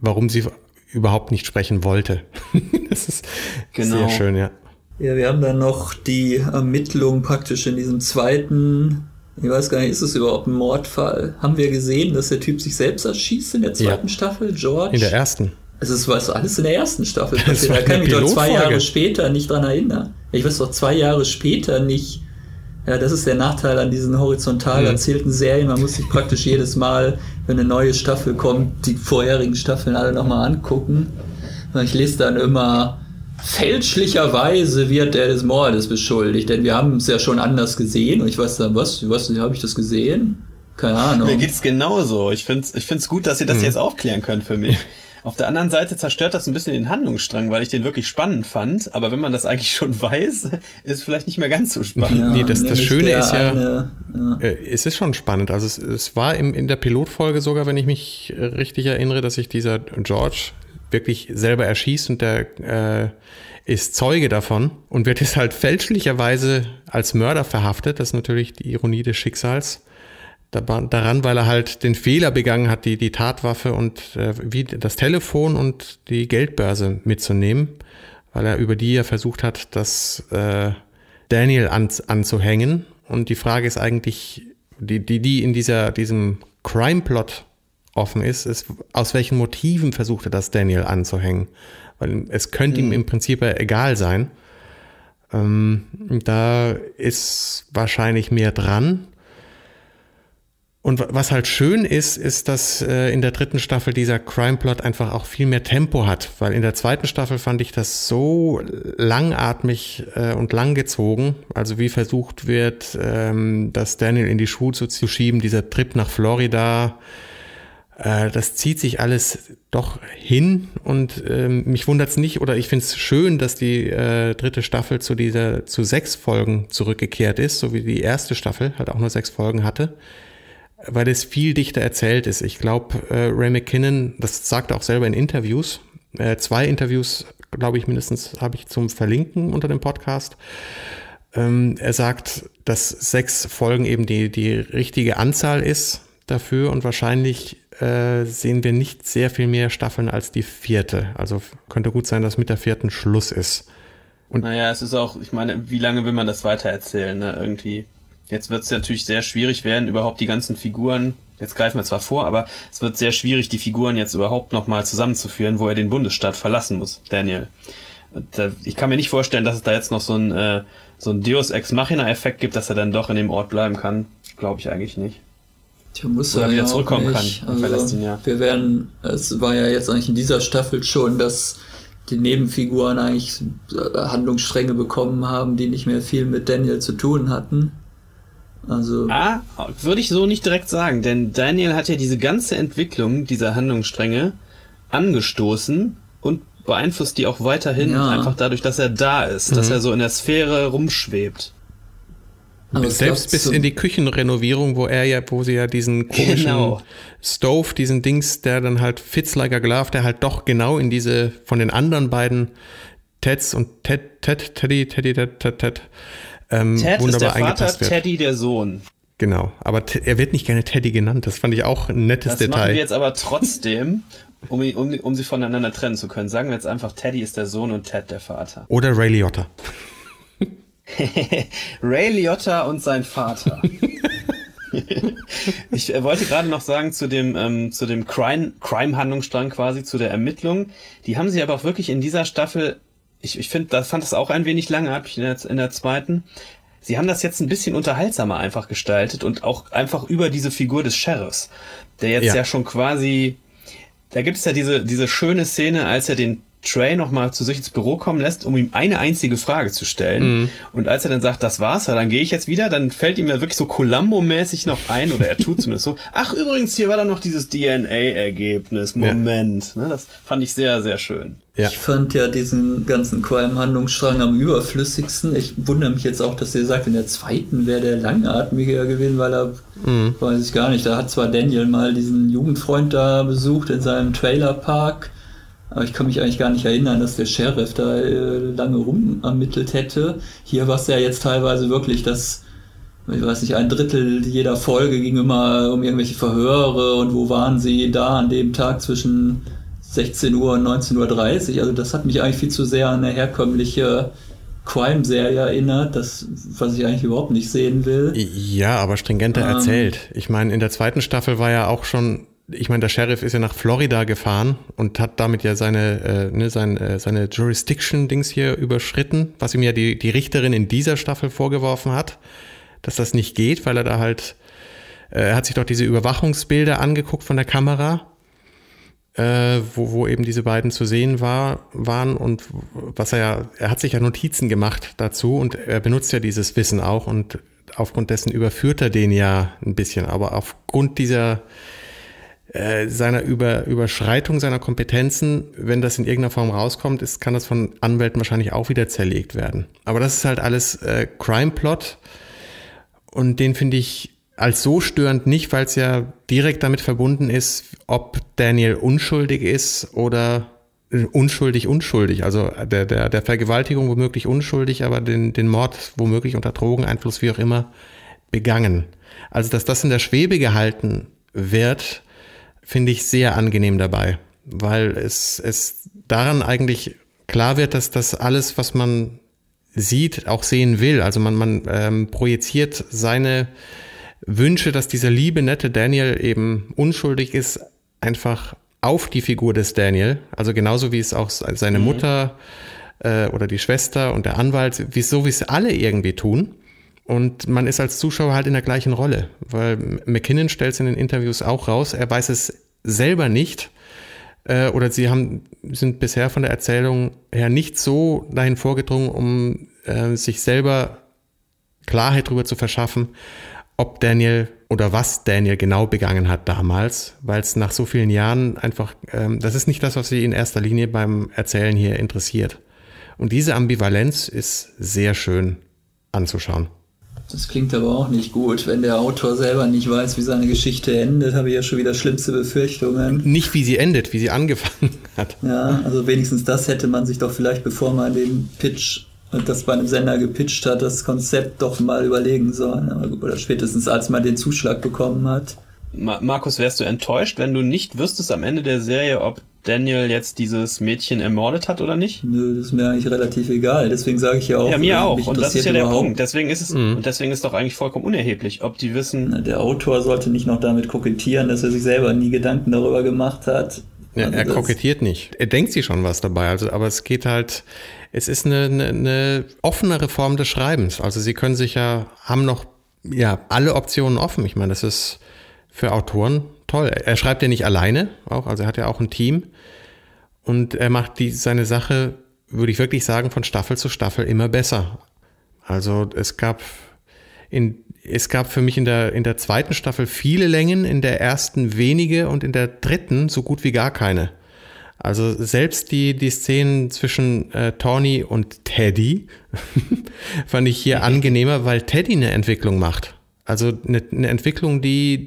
warum sie überhaupt nicht sprechen wollte. das ist genau. sehr schön, ja. Ja, wir haben dann noch die Ermittlung praktisch in diesem zweiten ich weiß gar nicht, ist es überhaupt ein Mordfall? Haben wir gesehen, dass der Typ sich selbst erschießt in der zweiten ja. Staffel, George? In der ersten. Also es war so alles in der ersten Staffel passiert. Da kann ich mich doch zwei Jahre später nicht dran erinnern. Ich weiß doch zwei Jahre später nicht. Ja, das ist der Nachteil an diesen horizontal mhm. erzählten Serien. Man muss sich praktisch jedes Mal, wenn eine neue Staffel kommt, die vorherigen Staffeln alle nochmal angucken. Ich lese dann immer fälschlicherweise wird er des Mordes beschuldigt, denn wir haben es ja schon anders gesehen und ich weiß dann, was, was, habe ich das gesehen? Keine Ahnung. Mir geht's genauso. Ich finde es ich find's gut, dass ihr das hm. jetzt aufklären könnt für mich. Auf der anderen Seite zerstört das ein bisschen den Handlungsstrang, weil ich den wirklich spannend fand. Aber wenn man das eigentlich schon weiß, ist vielleicht nicht mehr ganz so spannend. Ja, nee, das, das Schöne ist ja, eine, ja, äh, es ist schon spannend. Also es, es war im, in der Pilotfolge sogar, wenn ich mich richtig erinnere, dass sich dieser George wirklich selber erschießt und der äh, ist Zeuge davon und wird jetzt halt fälschlicherweise als Mörder verhaftet. Das ist natürlich die Ironie des Schicksals. Daran, weil er halt den Fehler begangen hat, die, die Tatwaffe und äh, wie das Telefon und die Geldbörse mitzunehmen, weil er über die ja versucht hat, das äh, Daniel an, anzuhängen. Und die Frage ist eigentlich, die, die, die in dieser, diesem Crime-Plot offen ist, ist, aus welchen Motiven versucht er das Daniel anzuhängen. Weil es könnte mhm. ihm im Prinzip egal sein. Ähm, da ist wahrscheinlich mehr dran. Und was halt schön ist, ist, dass äh, in der dritten Staffel dieser Crime-Plot einfach auch viel mehr Tempo hat. Weil in der zweiten Staffel fand ich das so langatmig äh, und langgezogen. Also wie versucht wird, ähm, das Daniel in die Schuhe zu, zu schieben, dieser Trip nach Florida, äh, das zieht sich alles doch hin und ähm, mich wundert es nicht oder ich finde es schön, dass die äh, dritte Staffel zu dieser zu sechs Folgen zurückgekehrt ist, so wie die erste Staffel halt auch nur sechs Folgen hatte, weil es viel dichter erzählt ist. Ich glaube, äh, Ray McKinnon, das sagt er auch selber in Interviews, äh, zwei Interviews, glaube ich mindestens, habe ich zum Verlinken unter dem Podcast. Ähm, er sagt, dass sechs Folgen eben die die richtige Anzahl ist dafür und wahrscheinlich äh, sehen wir nicht sehr viel mehr Staffeln als die vierte. Also könnte gut sein, dass mit der vierten Schluss ist. Und naja, es ist auch, ich meine, wie lange will man das weitererzählen, ne? Irgendwie. Jetzt wird es natürlich sehr schwierig werden, überhaupt die ganzen Figuren, jetzt greifen wir zwar vor, aber es wird sehr schwierig, die Figuren jetzt überhaupt nochmal zusammenzuführen, wo er den Bundesstaat verlassen muss, Daniel. Da, ich kann mir nicht vorstellen, dass es da jetzt noch so ein, äh, so ein Deus Ex Machina-Effekt gibt, dass er dann doch in dem Ort bleiben kann. Glaube ich eigentlich nicht. Tja, muss Oder wieder zurückkommen nicht. kann. Also, ihn, ja. Wir werden, es war ja jetzt eigentlich in dieser Staffel schon, dass die Nebenfiguren eigentlich äh, Handlungsstränge bekommen haben, die nicht mehr viel mit Daniel zu tun hatten. Also. Ah, würde ich so nicht direkt sagen, denn Daniel hat ja diese ganze Entwicklung dieser Handlungsstränge angestoßen und beeinflusst die auch weiterhin ja. einfach dadurch, dass er da ist, mhm. dass er so in der Sphäre rumschwebt. Aber Selbst bis in die Küchenrenovierung, wo er ja, wo sie ja diesen komischen genau. Stove, diesen Dings, der dann halt fits like a glove, der halt doch genau in diese von den anderen beiden Teds und Ted, Ted, Teddy, Teddy, Ted, Ted, Ted, ähm, Ted ist der Vater, Teddy der Sohn. Genau, aber er wird nicht gerne Teddy genannt. Das fand ich auch ein nettes das Detail. Das machen wir jetzt aber trotzdem, um, um, um sie voneinander trennen zu können. Sagen wir jetzt einfach, Teddy ist der Sohn und Ted der Vater. Oder Ray Liotta. Ray Liotta und sein Vater. ich äh, wollte gerade noch sagen zu dem ähm, zu dem Crime Crime Handlungsstrang quasi zu der Ermittlung. Die haben sie aber auch wirklich in dieser Staffel. Ich, ich finde, das fand das auch ein wenig lange, hab ich in der, in der zweiten. Sie haben das jetzt ein bisschen unterhaltsamer einfach gestaltet und auch einfach über diese Figur des Sheriffs, der jetzt Ja. ja, schon quasi da gibt es ja diese, diese schöne Szene, als er den Trey nochmal zu sich ins Büro kommen lässt, um ihm eine einzige Frage zu stellen. Und als er dann sagt, das war's, ja, dann gehe ich jetzt wieder, dann fällt ihm ja wirklich so Columbo-mäßig noch ein, oder er tut zumindest so, ach übrigens, hier war dann noch dieses DNA-Ergebnis, Moment. Ne, das fand ich sehr, sehr schön. Ja. Ich fand ja diesen ganzen Crime-Handlungsstrang am überflüssigsten. Ich wundere mich jetzt auch, dass ihr sagt, in der zweiten wäre der langatmiger gewesen, weil er, weiß ich gar nicht, da hat zwar Daniel mal diesen Jugendfreund da besucht in seinem Trailerpark, aber ich kann mich eigentlich gar nicht erinnern, dass der Sheriff da äh, lange rum ermittelt hätte. Hier war es ja jetzt teilweise wirklich, dass ich weiß nicht, ein Drittel jeder Folge ging immer um irgendwelche Verhöre und wo waren sie da an dem Tag zwischen 16 Uhr und 19.30 Uhr. Also das hat mich eigentlich viel zu sehr an eine herkömmliche Crime-Serie erinnert, das, was ich eigentlich überhaupt nicht sehen will. Ja, aber stringenter Ähm. erzählt. Ich meine, in der zweiten Staffel war ja auch schon, ich meine, der Sheriff ist ja nach Florida gefahren und hat damit ja seine, äh, ne, sein, äh, seine Jurisdiction-Dings hier überschritten, was ihm ja die, die Richterin in dieser Staffel vorgeworfen hat, dass das nicht geht, weil er da halt, äh, er hat sich doch diese Überwachungsbilder angeguckt von der Kamera äh, wo, wo eben diese beiden zu sehen war, waren und was er ja, er hat sich ja Notizen gemacht dazu und er benutzt ja dieses Wissen auch und aufgrund dessen überführt er den ja ein bisschen, aber aufgrund dieser äh, seiner Über, Überschreitung seiner Kompetenzen, wenn das in irgendeiner Form rauskommt, ist, kann das von Anwälten wahrscheinlich auch wieder zerlegt werden. Aber das ist halt alles äh, Crime-Plot und den finde ich als so störend nicht, weil es ja direkt damit verbunden ist, ob Daniel unschuldig ist oder äh, unschuldig, unschuldig. Also der, der, der Vergewaltigung womöglich unschuldig, aber den, den Mord womöglich unter Drogeneinfluss, wie auch immer, begangen. Also dass das in der Schwebe gehalten wird, finde ich sehr angenehm dabei, weil es, es daran eigentlich klar wird, dass das alles, was man sieht, auch sehen will. Also man, man ähm, projiziert seine Wünsche, dass dieser liebe, nette Daniel eben unschuldig ist, einfach auf die Figur des Daniel. Also genauso wie es auch seine Mutter äh, oder die Schwester und der Anwalt, wie so wie es alle irgendwie tun. Und man ist als Zuschauer halt in der gleichen Rolle, weil McKinnon stellt es in den Interviews auch raus, er weiß es selber nicht. Äh, oder sie haben, sind bisher von der Erzählung her nicht so dahin vorgedrungen, um äh, sich selber Klarheit darüber zu verschaffen, ob Daniel oder was Daniel genau begangen hat damals, weil es nach so vielen Jahren einfach, ähm, das ist nicht das, was sie in erster Linie beim Erzählen hier interessiert. Und diese Ambivalenz ist sehr schön anzuschauen. Das klingt aber auch nicht gut. Wenn der Autor selber nicht weiß, wie seine Geschichte endet, habe ich ja schon wieder schlimmste Befürchtungen. Nicht wie sie endet, wie sie angefangen hat. Ja, also wenigstens das hätte man sich doch vielleicht, bevor man den Pitch und das bei einem Sender gepitcht hat, das Konzept doch mal überlegen sollen. Oder spätestens als man den Zuschlag bekommen hat. Ma Markus, wärst du enttäuscht, wenn du nicht wüsstest am Ende der Serie, ob Daniel jetzt dieses Mädchen ermordet hat oder nicht? Nö, das ist mir eigentlich relativ egal. Deswegen sage ich ja auch. ja, mir auch. Und das ist ja der überhaupt- Punkt. Deswegen ist es, und deswegen ist doch eigentlich vollkommen unerheblich, ob die wissen, Na, Der Autor sollte nicht noch damit kokettieren, dass er sich selber nie Gedanken darüber gemacht hat. Ja, Also er kokettiert nicht. Er denkt sich schon was dabei. Also, aber es geht halt, es ist eine, eine, eine offenere Form des Schreibens. Also sie können sich ja, haben noch ja alle Optionen offen. Ich meine, das ist für Autoren toll. Er schreibt ja nicht alleine auch, also er hat ja auch ein Team. Und er macht die, seine Sache, würde ich wirklich sagen, von Staffel zu Staffel immer besser. Also es gab in, es gab für mich in der, in der zweiten Staffel viele Längen, in der ersten wenige und in der dritten so gut wie gar keine. Also selbst die, die Szenen zwischen äh, Tawny und Teddy fand ich hier angenehmer, weil Teddy eine Entwicklung macht. Also eine, eine Entwicklung, die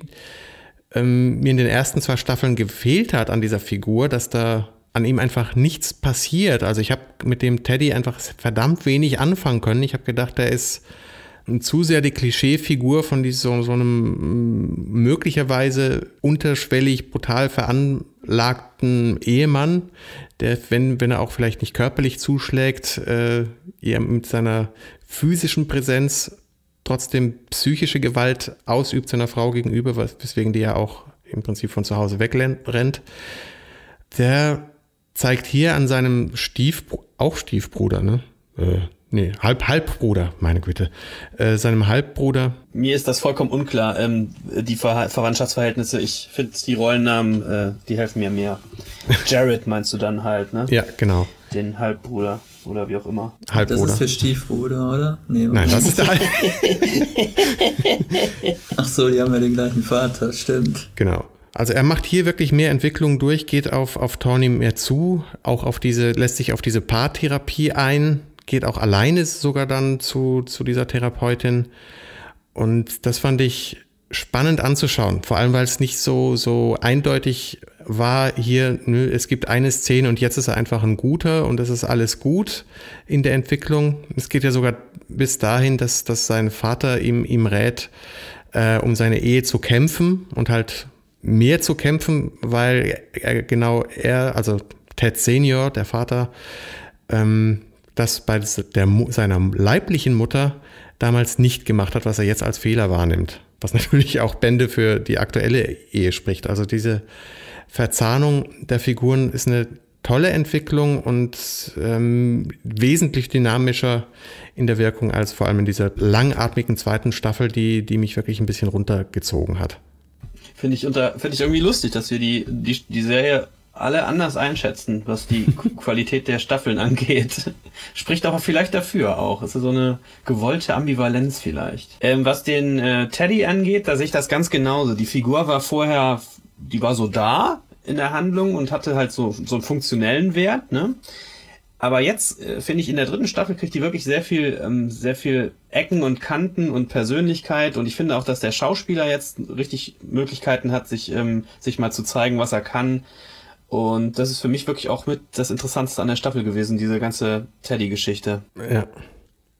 ähm, mir in den ersten zwei Staffeln gefehlt hat an dieser Figur, dass da an ihm einfach nichts passiert. Also ich habe mit dem Teddy einfach verdammt wenig anfangen können. Ich habe gedacht, der ist zu sehr die Klischeefigur von diesem, so einem möglicherweise unterschwellig brutal veranlagten Ehemann, der, wenn, wenn er auch vielleicht nicht körperlich zuschlägt, äh, eher mit seiner physischen Präsenz trotzdem psychische Gewalt ausübt seiner Frau gegenüber, weswegen die ja auch im Prinzip von zu Hause wegrennt. Der zeigt hier an seinem Stiefbruder, auch Stiefbruder, ne? Äh, nee, Halb, Halbbruder, meine Güte, äh, seinem Halbbruder. Mir ist das vollkommen unklar, ähm, die Ver Verwandtschaftsverhältnisse. Ich finde die Rollennamen, äh, die helfen mir mehr. Jared meinst du dann halt, ne? Ja, genau. Den Halbbruder oder wie auch immer. Halbbruder. Das ist der Stiefbruder, oder? Nee, Nein, das ist der Halb Ach so, die haben ja den gleichen Vater, stimmt. Genau. Also er macht hier wirklich mehr Entwicklung durch, geht auf, auf Tawny mehr zu, auch auf diese, lässt sich auf diese Paartherapie ein, geht auch alleine sogar dann zu, zu dieser Therapeutin. Und das fand ich spannend anzuschauen, vor allem weil es nicht so, so eindeutig war hier, nö, es gibt eine Szene und jetzt ist er einfach ein guter und es ist alles gut in der Entwicklung. Es geht ja sogar bis dahin, dass, dass sein Vater ihm, ihm rät, äh, um seine Ehe zu kämpfen und halt mehr zu kämpfen, weil er, genau er, also Ted Senior, der Vater, ähm, das bei der, seiner leiblichen Mutter damals nicht gemacht hat, was er jetzt als Fehler wahrnimmt. Was natürlich auch Bände für die aktuelle Ehe spricht. Also diese Verzahnung der Figuren ist eine tolle Entwicklung und ähm, wesentlich dynamischer in der Wirkung als vor allem in dieser langatmigen zweiten Staffel, die, die mich wirklich ein bisschen runtergezogen hat. Finde ich, unter, finde ich irgendwie lustig, dass wir die, die, die Serie alle anders einschätzen, was die Qualität der Staffeln angeht. Spricht aber vielleicht dafür auch. Es ist so eine gewollte Ambivalenz vielleicht. Ähm, was den äh, Teddy angeht, da sehe ich das ganz genauso. Die Figur war vorher, die war so da in der Handlung und hatte halt so, so einen funktionellen Wert, ne? Aber jetzt äh, finde ich in der dritten Staffel kriegt die wirklich sehr viel, ähm, sehr viel Ecken und Kanten und Persönlichkeit. Und ich finde auch, dass der Schauspieler jetzt richtig Möglichkeiten hat, sich, ähm, sich mal zu zeigen, was er kann. Und das ist für mich wirklich auch mit das Interessanteste an der Staffel gewesen, diese ganze Teddy-Geschichte. Ja.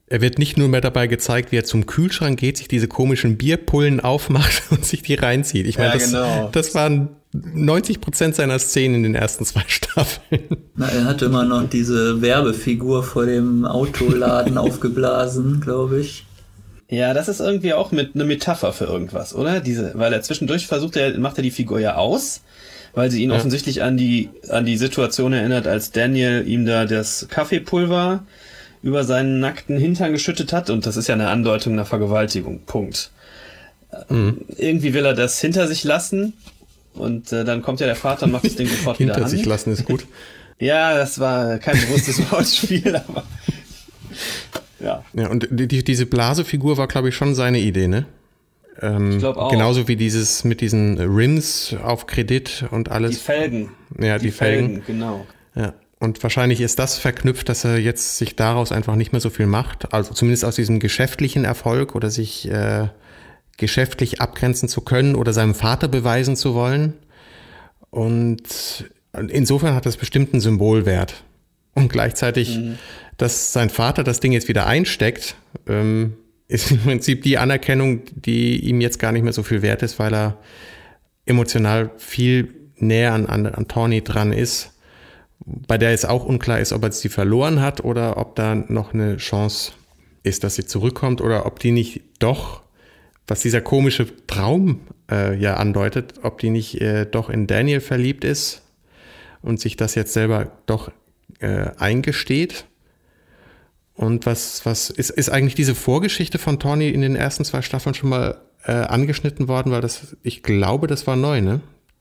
Er wird nicht nur mehr dabei gezeigt, wie er zum Kühlschrank geht, sich diese komischen Bierpullen aufmacht und sich die reinzieht. Ich meine, ja, das, genau. das waren 90 Prozent seiner Szenen in den ersten zwei Staffeln. Na, er hat immer noch diese Werbefigur vor dem Autoladen aufgeblasen, glaube ich. Ja, das ist irgendwie auch mit eine Metapher für irgendwas, oder? Diese, weil er zwischendurch versucht, er macht er die Figur ja aus, weil sie ihn ja. offensichtlich an die an die Situation erinnert, als Daniel ihm da das Kaffeepulver über seinen nackten Hintern geschüttet hat und das ist ja eine Andeutung einer Vergewaltigung. Punkt. Mhm. Irgendwie will er das hinter sich lassen und äh, dann kommt ja der Vater und macht das Ding sofort wieder an. Hinter sich lassen ist gut. ja, das war kein bewusstes Wortspiel, aber ja. Ja, und die, diese Blasefigur war, glaube ich, schon seine Idee, ne? Ähm, ich glaube auch. Genauso wie dieses mit diesen Rims auf Kredit und alles. Die Felgen. Ja, die, die Felgen. Felgen. Genau. Ja. Und wahrscheinlich ist das verknüpft, dass er jetzt sich daraus einfach nicht mehr so viel macht. Also zumindest aus diesem geschäftlichen Erfolg oder sich äh, geschäftlich abgrenzen zu können oder seinem Vater beweisen zu wollen. Und insofern hat das bestimmt einen Symbolwert. Und gleichzeitig, mhm. dass sein Vater das Ding jetzt wieder einsteckt, ähm, ist im Prinzip die Anerkennung, die ihm jetzt gar nicht mehr so viel wert ist, weil er emotional viel näher an, an, an Tawny dran ist bei der es auch unklar ist, ob er sie verloren hat oder ob da noch eine Chance ist, dass sie zurückkommt oder ob die nicht doch, was dieser komische Traum äh, ja andeutet, ob die nicht äh, doch in Daniel verliebt ist und sich das jetzt selber doch äh, eingesteht. Und was, was ist, ist eigentlich diese Vorgeschichte von Tawny in den ersten zwei Staffeln schon mal äh, angeschnitten worden, weil das, ich glaube, das war neu, ne?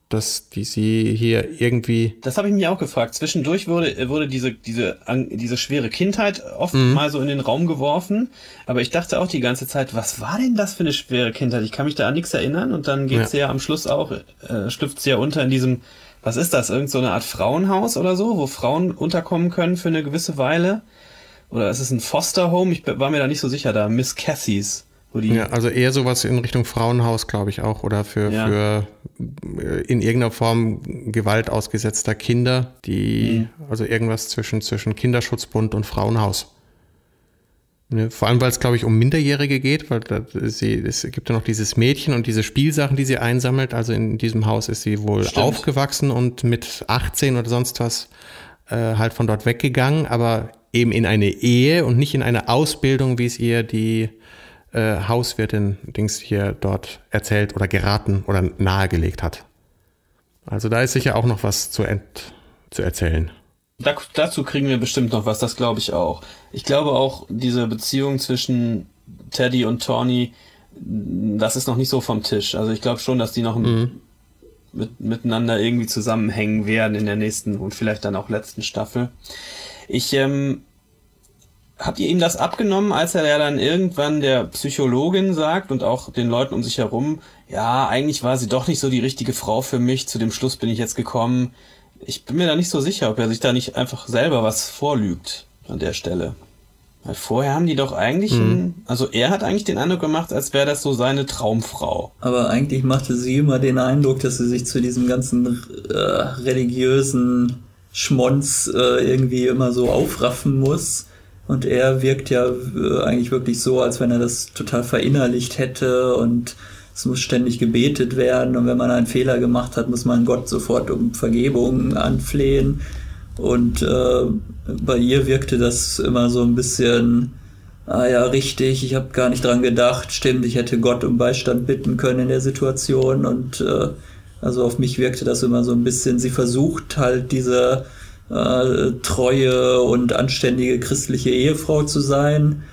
Dass die sie hier irgendwie. Das habe ich mich auch gefragt. Zwischendurch wurde, wurde diese, diese, diese schwere Kindheit oft mhm. mal so in den Raum geworfen. Aber ich dachte auch die ganze Zeit, was war denn das für eine schwere Kindheit? Ich kann mich da an nichts erinnern. Und dann geht ja. sie ja am Schluss auch, äh, schlüpft sie ja unter in diesem, was ist das? Irgend so eine Art Frauenhaus oder so, wo Frauen unterkommen können für eine gewisse Weile? Oder ist es ein Foster Home? Ich war mir da nicht so sicher da. Miss Cassies ja, also eher sowas in Richtung Frauenhaus, glaube ich auch, oder für, ja. für äh, in irgendeiner Form Gewalt ausgesetzter Kinder, die, mhm. also irgendwas zwischen, zwischen Kinderschutzbund und Frauenhaus. Ne, vor allem, weil es, glaube ich, um Minderjährige geht, weil da, sie, es gibt ja noch dieses Mädchen und diese Spielsachen, die sie einsammelt. Also in diesem Haus ist sie wohl Stimmt. aufgewachsen und mit 18 oder sonst was äh, halt von dort weggegangen, aber eben in eine Ehe und nicht in eine Ausbildung, wie es ihr die äh, Hauswirtin Dings hier dort erzählt oder geraten oder nahegelegt hat. Also da ist sicher auch noch was zu, ent zu erzählen. Da, dazu kriegen wir bestimmt noch was, das glaube ich auch. Ich glaube auch, diese Beziehung zwischen Teddy und Tawny, das ist noch nicht so vom Tisch. Also ich glaube schon, dass die noch mhm. mit, miteinander irgendwie zusammenhängen werden in der nächsten und vielleicht dann auch letzten Staffel. Ich, ähm, habt ihr ihm das abgenommen, als er ja dann irgendwann der Psychologin sagt und auch den Leuten um sich herum, ja, eigentlich war sie doch nicht so die richtige Frau für mich, zu dem Schluss bin ich jetzt gekommen, ich bin mir da nicht so sicher, ob er sich da nicht einfach selber was vorlügt an der Stelle. Weil vorher haben die doch eigentlich, mhm. einen, also er hat eigentlich den Eindruck gemacht, als wäre das so seine Traumfrau. Aber eigentlich machte sie immer den Eindruck, dass sie sich zu diesem ganzen äh, religiösen Schmonz äh, irgendwie immer so aufraffen muss. Und er wirkt ja äh, eigentlich wirklich so, als wenn er das total verinnerlicht hätte und es muss ständig gebetet werden und wenn man einen Fehler gemacht hat, muss man Gott sofort um Vergebung anflehen. Und äh, bei ihr wirkte das immer so ein bisschen, ah ja, richtig, ich habe gar nicht dran gedacht, stimmt, ich hätte Gott um Beistand bitten können in der Situation. Und äh, also auf mich wirkte das immer so ein bisschen, sie versucht halt diese äh, treue und anständige christliche Ehefrau zu sein,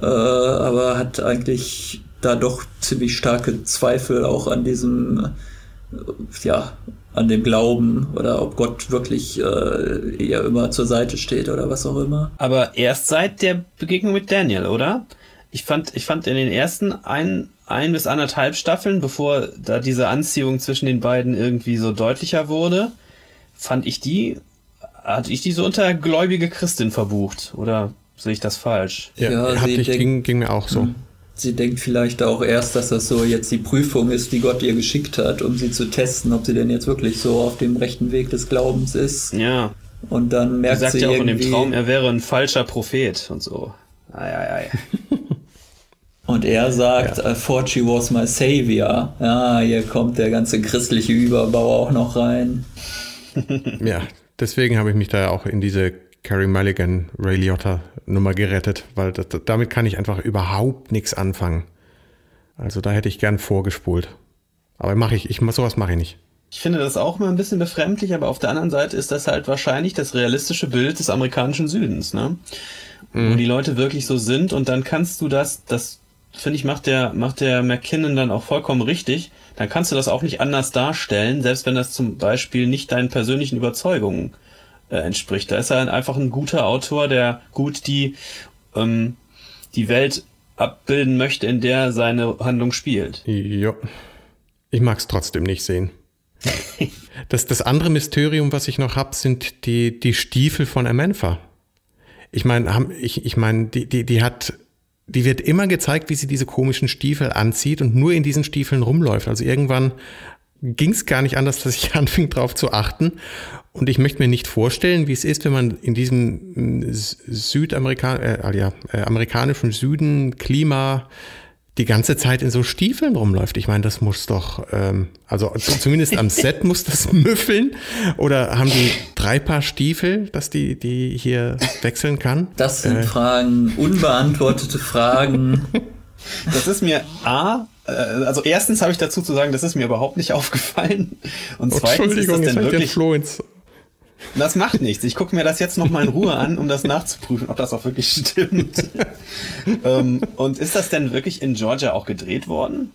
äh, aber hat eigentlich da doch ziemlich starke Zweifel auch an diesem, äh, ja, an dem Glauben oder ob Gott wirklich äh, ihr immer zur Seite steht oder was auch immer. Aber erst seit der Begegnung mit Daniel, oder? Ich fand, ich fand in den ersten ein, ein bis anderthalb Staffeln, bevor da diese Anziehung zwischen den beiden irgendwie so deutlicher wurde, fand ich die, hatte ich die so unter gläubige Christin verbucht, oder sehe ich das falsch? Ja, ja hatte ich, ging, ging mir auch so. Hm sie denkt vielleicht auch erst, dass das so jetzt die Prüfung ist, die Gott ihr geschickt hat, um sie zu testen, ob sie denn jetzt wirklich so auf dem rechten Weg des Glaubens ist. Ja. Und dann merkt sie. sagt ja auch in dem Traum, er wäre ein falscher Prophet und so. Ei, ei, ei. und er sagt, ja. I thought she was my savior. Ja, hier kommt der ganze christliche Überbau auch noch rein. ja, deswegen habe ich mich da auch in diese Carrie Mulligan, Ray Liotta Nummer gerettet, weil das, damit kann ich einfach überhaupt nichts anfangen. Also da hätte ich gern vorgespult. Aber mache ich, ich sowas mache ich nicht. Ich finde das auch mal ein bisschen befremdlich, aber auf der anderen Seite ist das halt wahrscheinlich das realistische Bild des amerikanischen Südens, ne? Mhm. Wo die Leute wirklich so sind und dann kannst du das, das finde ich, macht der, macht der McKinnon dann auch vollkommen richtig. Dann kannst du das auch nicht anders darstellen, selbst wenn das zum Beispiel nicht deinen persönlichen Überzeugungen äh, entspricht. Da ist er einfach ein guter Autor, der gut die, ähm, die Welt abbilden möchte, in der seine Handlung spielt. Ja. Ich mag es trotzdem nicht sehen. das, das andere Mysterium, was ich noch habe, sind die, die Stiefel von Amenfa. Ich meine, ich, ich mein, die, die, die hat, die wird immer gezeigt, wie sie diese komischen Stiefel anzieht und nur in diesen Stiefeln rumläuft. Also irgendwann ging es gar nicht anders, dass ich anfing darauf zu achten. Und ich möchte mir nicht vorstellen, wie es ist, wenn man in diesem äh, Südamerika äh, ah ja, äh, amerikanischen Süden Klima die ganze Zeit in so Stiefeln rumläuft. Ich meine, das muss doch, ähm, also zumindest am Set muss das müffeln. Oder haben die drei Paar Stiefel, dass die, die hier wechseln kann? Das sind äh. Fragen, unbeantwortete Fragen. Das ist mir A, äh, also erstens habe ich dazu zu sagen, das ist mir überhaupt nicht aufgefallen. Und zweitens ist das denn wirklich... Flo ins das macht nichts. Ich gucke mir das jetzt nochmal in Ruhe an, um das nachzuprüfen, ob das auch wirklich stimmt. ähm, und ist das denn wirklich in Georgia auch gedreht worden?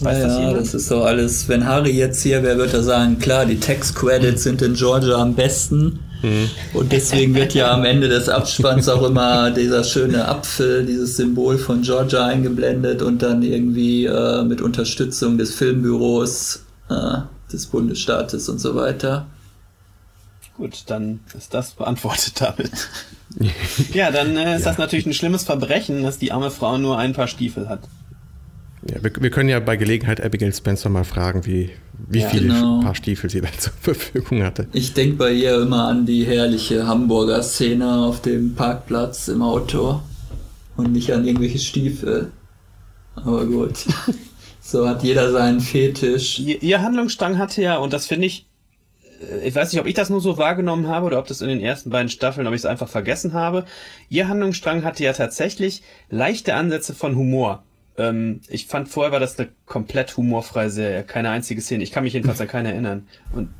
Weiß naja, das, das ist so alles. Wenn Harry jetzt hier wäre, würde er sagen, klar, die Text-Credits sind in Georgia am besten. Mhm. Und deswegen wird ja am Ende des Abspanns auch immer dieser schöne Apfel, dieses Symbol von Georgia eingeblendet und dann irgendwie äh, mit Unterstützung des Filmbüros äh, des Bundesstaates und so weiter. Gut, dann ist das beantwortet damit. ja, dann äh, ist ja. das natürlich ein schlimmes Verbrechen, dass die arme Frau nur ein paar Stiefel hat. Ja, wir, wir können ja bei Gelegenheit Abigail Spencer mal fragen, wie, wie ja, viele genau. Paar Stiefel sie da zur Verfügung hatte. Ich denke bei ihr immer an die herrliche Hamburger Szene auf dem Parkplatz im Auto. und nicht an irgendwelche Stiefel. Aber gut. so hat jeder seinen Fetisch. Ihr, ihr Handlungsstrang hatte ja, und das finde ich, ich weiß nicht, ob ich das nur so wahrgenommen habe oder ob das in den ersten beiden Staffeln, ob ich es einfach vergessen habe. Ihr Handlungsstrang hatte ja tatsächlich leichte Ansätze von Humor. Ähm, ich fand vorher war das eine komplett humorfreie Serie, keine einzige Szene. Ich kann mich jedenfalls an keine erinnern. Und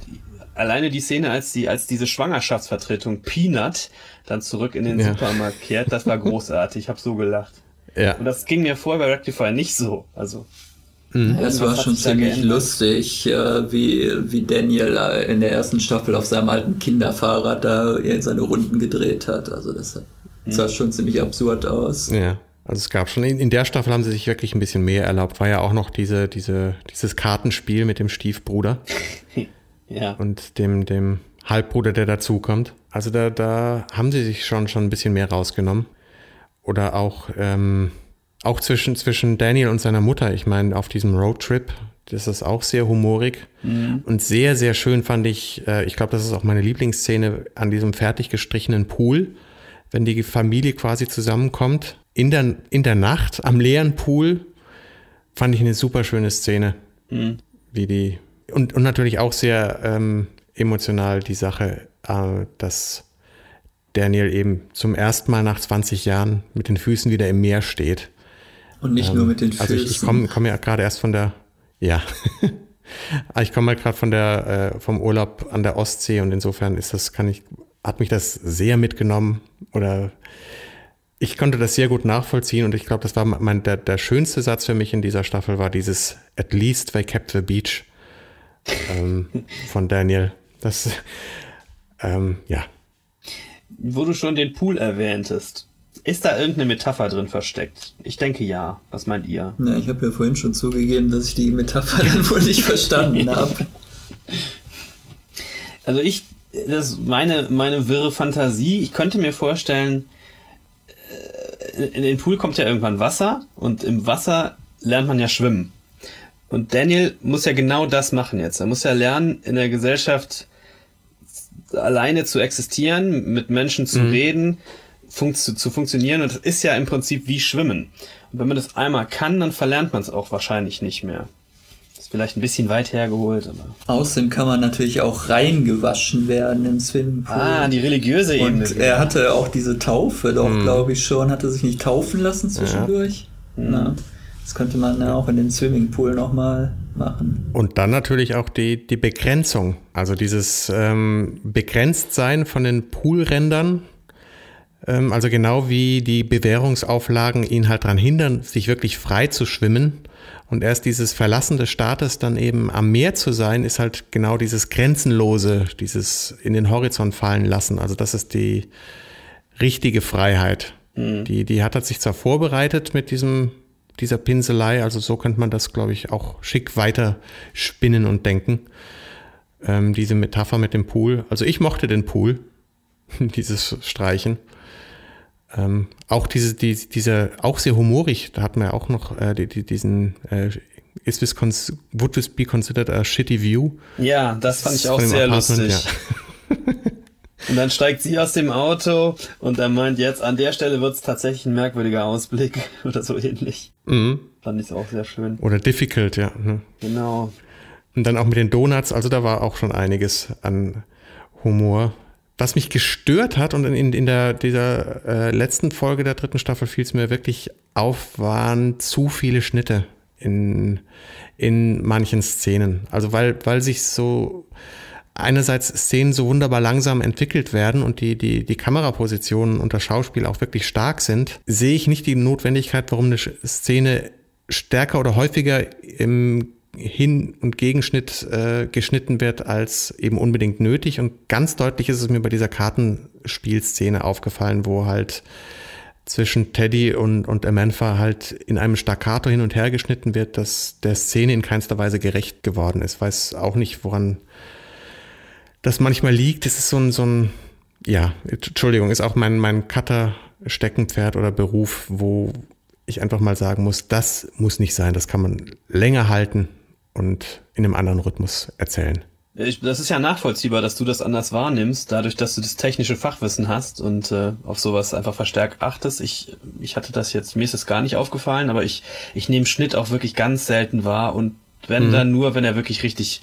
alleine die Szene, als die, als diese Schwangerschaftsvertretung Peanut dann zurück in den ja. Supermarkt kehrt, das war großartig. Ich habe so gelacht. Ja. Und das ging mir vorher bei Rectify nicht so. Also Mhm. Das war schon ziemlich lustig, äh, wie, wie Daniel in der ersten Staffel auf seinem alten Kinderfahrrad da seine Runden gedreht hat. Also das sah mhm. schon ziemlich absurd aus. Ja. Also es gab schon, in, in der Staffel haben sie sich wirklich ein bisschen mehr erlaubt. War ja auch noch diese, diese, dieses Kartenspiel mit dem Stiefbruder. ja. Und dem, dem Halbbruder, der dazukommt. Also da, da haben sie sich schon, schon ein bisschen mehr rausgenommen. Oder auch, ähm, auch zwischen, zwischen Daniel und seiner Mutter. Ich meine, auf diesem Roadtrip, das ist auch sehr humorig. Mhm. Und sehr, sehr schön fand ich, äh, ich glaube, das ist auch meine Lieblingsszene an diesem fertig gestrichenen Pool, wenn die Familie quasi zusammenkommt. In der, in der Nacht am leeren Pool fand ich eine super schöne Szene. Mhm. Wie die, und, und natürlich auch sehr ähm, emotional die Sache, äh, dass Daniel eben zum ersten Mal nach 20 Jahren mit den Füßen wieder im Meer steht und nicht ähm, nur mit den Füßen. Also ich, ich komme komm ja gerade erst von der, ja. ich komme halt gerade von der, äh, vom Urlaub an der Ostsee und insofern ist das, kann ich, hat mich das sehr mitgenommen oder ich konnte das sehr gut nachvollziehen und ich glaube, das war mein, der, der schönste Satz für mich in dieser Staffel war dieses At least they kept the beach ähm, von Daniel. Das, ähm, ja. Wo du schon den Pool erwähntest, ist da irgendeine Metapher drin versteckt? Ich denke ja. Was meint ihr? Ja, ich habe ja vorhin schon zugegeben, dass ich die Metapher dann wohl nicht verstanden habe. Also ich, das ist meine, meine wirre Fantasie. Ich könnte mir vorstellen, äh, in den Pool kommt ja irgendwann Wasser und im Wasser lernt man ja schwimmen. Und Daniel muss ja genau das machen jetzt. Er muss ja lernen, in der Gesellschaft alleine zu existieren, mit Menschen zu mhm. reden, funktio zu funktionieren und das ist ja im Prinzip wie Schwimmen. Und wenn man das einmal kann, dann verlernt man es auch wahrscheinlich nicht mehr. Das ist vielleicht ein bisschen weit hergeholt, aber. Außerdem kann man natürlich auch reingewaschen werden im Swimmingpool. Ah, die religiöse Ebene. Und er hatte auch diese Taufe doch, hm. glaube ich schon. Hatte sich nicht taufen lassen zwischendurch. Ja. Hm. Na, das könnte man ja auch in den Swimmingpool nochmal machen. Und dann natürlich auch die, die Begrenzung. Also dieses ähm, Begrenztsein von den Poolrändern also genau wie die Bewährungsauflagen ihn halt daran hindern, sich wirklich frei zu schwimmen. Und erst dieses Verlassen des Staates dann eben am Meer zu sein, ist halt genau dieses Grenzenlose, dieses in den Horizont fallen lassen. Also das ist die richtige Freiheit. Mhm. Die, die hat er sich zwar vorbereitet mit diesem, dieser Pinselei, also so könnte man das, glaube ich, auch schick weiter spinnen und denken. Ähm, diese Metapher mit dem Pool. Also ich mochte den Pool, dieses Streichen. Ähm, auch diese, die, diese, auch sehr humorig, da hatten wir auch noch äh, die, die, diesen äh, Is this would this be considered a shitty view? Ja, das fand ich auch sehr lustig. Ja. und dann steigt sie aus dem Auto und er meint jetzt, an der Stelle wird es tatsächlich ein merkwürdiger Ausblick oder so ähnlich. Mhm. Fand ich auch sehr schön. Oder difficult, ja. Ne? Genau. Und dann auch mit den Donuts, also da war auch schon einiges an Humor. Was mich gestört hat und in, in der, dieser äh, letzten Folge der dritten Staffel fiel es mir wirklich auf, waren zu viele Schnitte in, in manchen Szenen. Also weil, weil sich so einerseits Szenen so wunderbar langsam entwickelt werden und die, die, die Kamerapositionen und das Schauspiel auch wirklich stark sind, sehe ich nicht die Notwendigkeit, warum eine Szene stärker oder häufiger im hin- und Gegenschnitt äh, geschnitten wird als eben unbedingt nötig. Und ganz deutlich ist es mir bei dieser Kartenspielszene aufgefallen, wo halt zwischen Teddy und, und Amantha halt in einem Staccato hin und her geschnitten wird, dass der Szene in keinster Weise gerecht geworden ist. Weiß auch nicht, woran das manchmal liegt. Es ist so ein, so ein, ja, Entschuldigung, ist auch mein, mein Cutter-Steckenpferd oder Beruf, wo ich einfach mal sagen muss, das muss nicht sein. Das kann man länger halten und in einem anderen Rhythmus erzählen. Ich, das ist ja nachvollziehbar, dass du das anders wahrnimmst, dadurch, dass du das technische Fachwissen hast und äh, auf sowas einfach verstärkt achtest. Ich, ich hatte das jetzt, mir ist es gar nicht aufgefallen, aber ich, ich nehme Schnitt auch wirklich ganz selten wahr und wenn mhm. dann nur, wenn er wirklich richtig,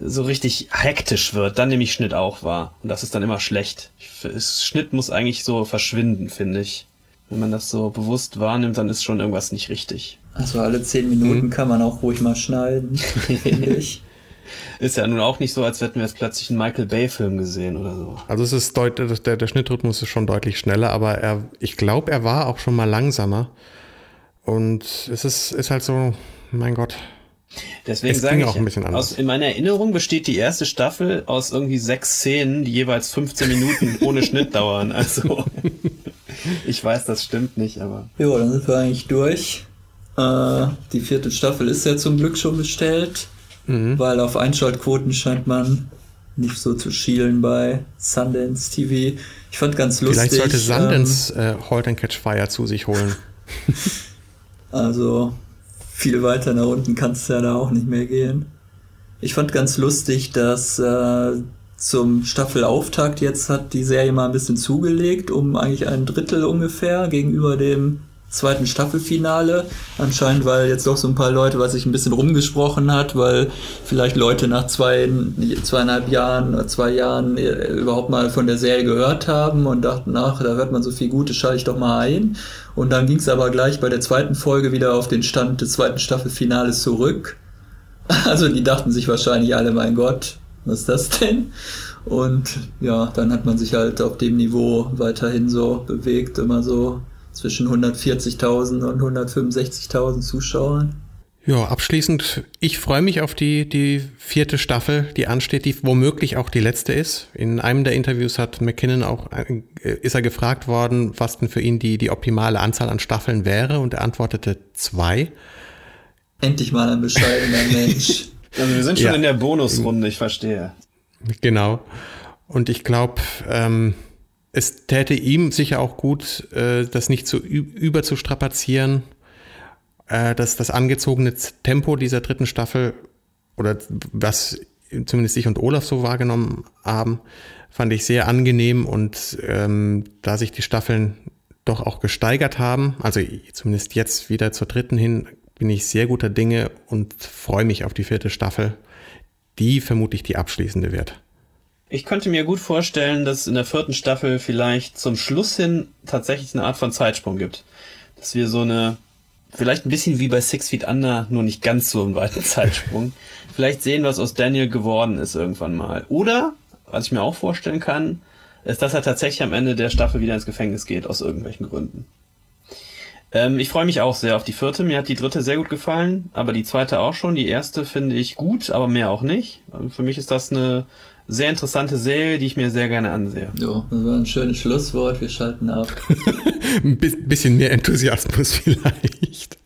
so richtig hektisch wird, dann nehme ich Schnitt auch wahr. Und das ist dann immer schlecht. Ich, Schnitt muss eigentlich so verschwinden, finde ich. Wenn man das so bewusst wahrnimmt, dann ist schon irgendwas nicht richtig. Also alle zehn Minuten mhm. kann man auch ruhig mal schneiden. Ist ja nun auch nicht so, als hätten wir jetzt plötzlich einen Michael Bay-Film gesehen oder so. Also es ist deutlich, der, der Schnittrhythmus ist schon deutlich schneller, aber er, ich glaube, er war auch schon mal langsamer. Und es ist, ist halt so, mein Gott. Deswegen sage ich, auch ein bisschen anders. Aus, in meiner Erinnerung besteht die erste Staffel aus irgendwie sechs Szenen, die jeweils 15 Minuten ohne Schnitt dauern. Also ich weiß, das stimmt nicht, aber. Jo, dann sind wir eigentlich durch. Äh, die vierte Staffel ist ja zum Glück schon bestellt, mhm. weil auf Einschaltquoten scheint man nicht so zu schielen bei Sundance TV. Ich fand ganz lustig. Vielleicht sollte Sundance ähm, äh, Halt and Catch Fire zu sich holen. also viel weiter nach unten kann es ja da auch nicht mehr gehen. Ich fand ganz lustig, dass äh, zum Staffelauftakt jetzt hat die Serie mal ein bisschen zugelegt, um eigentlich ein Drittel ungefähr gegenüber dem zweiten Staffelfinale. Anscheinend, weil jetzt doch so ein paar Leute, was sich ein bisschen rumgesprochen hat, weil vielleicht Leute nach zwei, zweieinhalb Jahren oder zwei Jahren äh, überhaupt mal von der Serie gehört haben und dachten, ach, da hört man so viel Gutes, schalte ich doch mal ein. Und dann ging es aber gleich bei der zweiten Folge wieder auf den Stand des zweiten Staffelfinales zurück. Also die dachten sich wahrscheinlich alle, mein Gott, was ist das denn? Und ja, dann hat man sich halt auf dem Niveau weiterhin so bewegt, immer so zwischen 140.000 und 165.000 Zuschauern. Ja, abschließend, ich freue mich auf die, die vierte Staffel, die ansteht, die womöglich auch die letzte ist. In einem der Interviews hat McKinnon auch, äh, ist er gefragt worden, was denn für ihn die, die optimale Anzahl an Staffeln wäre und er antwortete zwei. Endlich mal ein bescheidener Mensch. Also wir sind schon ja. in der Bonusrunde, ich verstehe. Genau. Und ich glaube, ähm, es täte ihm sicher auch gut, äh, das nicht zu über zu äh, dass das angezogene Tempo dieser dritten Staffel oder was zumindest ich und Olaf so wahrgenommen haben, fand ich sehr angenehm und ähm, da sich die Staffeln doch auch gesteigert haben, also zumindest jetzt wieder zur dritten hin, bin ich sehr guter Dinge und freue mich auf die vierte Staffel, die vermutlich die abschließende wird. Ich könnte mir gut vorstellen, dass es in der vierten Staffel vielleicht zum Schluss hin tatsächlich eine Art von Zeitsprung gibt. Dass wir so eine, vielleicht ein bisschen wie bei Six Feet Under, nur nicht ganz so einen weiten Zeitsprung, vielleicht sehen, was aus Daniel geworden ist irgendwann mal. Oder, was ich mir auch vorstellen kann, ist, dass er tatsächlich am Ende der Staffel wieder ins Gefängnis geht, aus irgendwelchen Gründen. Ähm, ich freue mich auch sehr auf die vierte. Mir hat die dritte sehr gut gefallen, aber die zweite auch schon. Die erste finde ich gut, aber mehr auch nicht. Also für mich ist das eine sehr interessante Serie, die ich mir sehr gerne ansehe. Ja, das war ein schönes Schlusswort. Wir schalten ab. ein bisschen mehr Enthusiasmus vielleicht.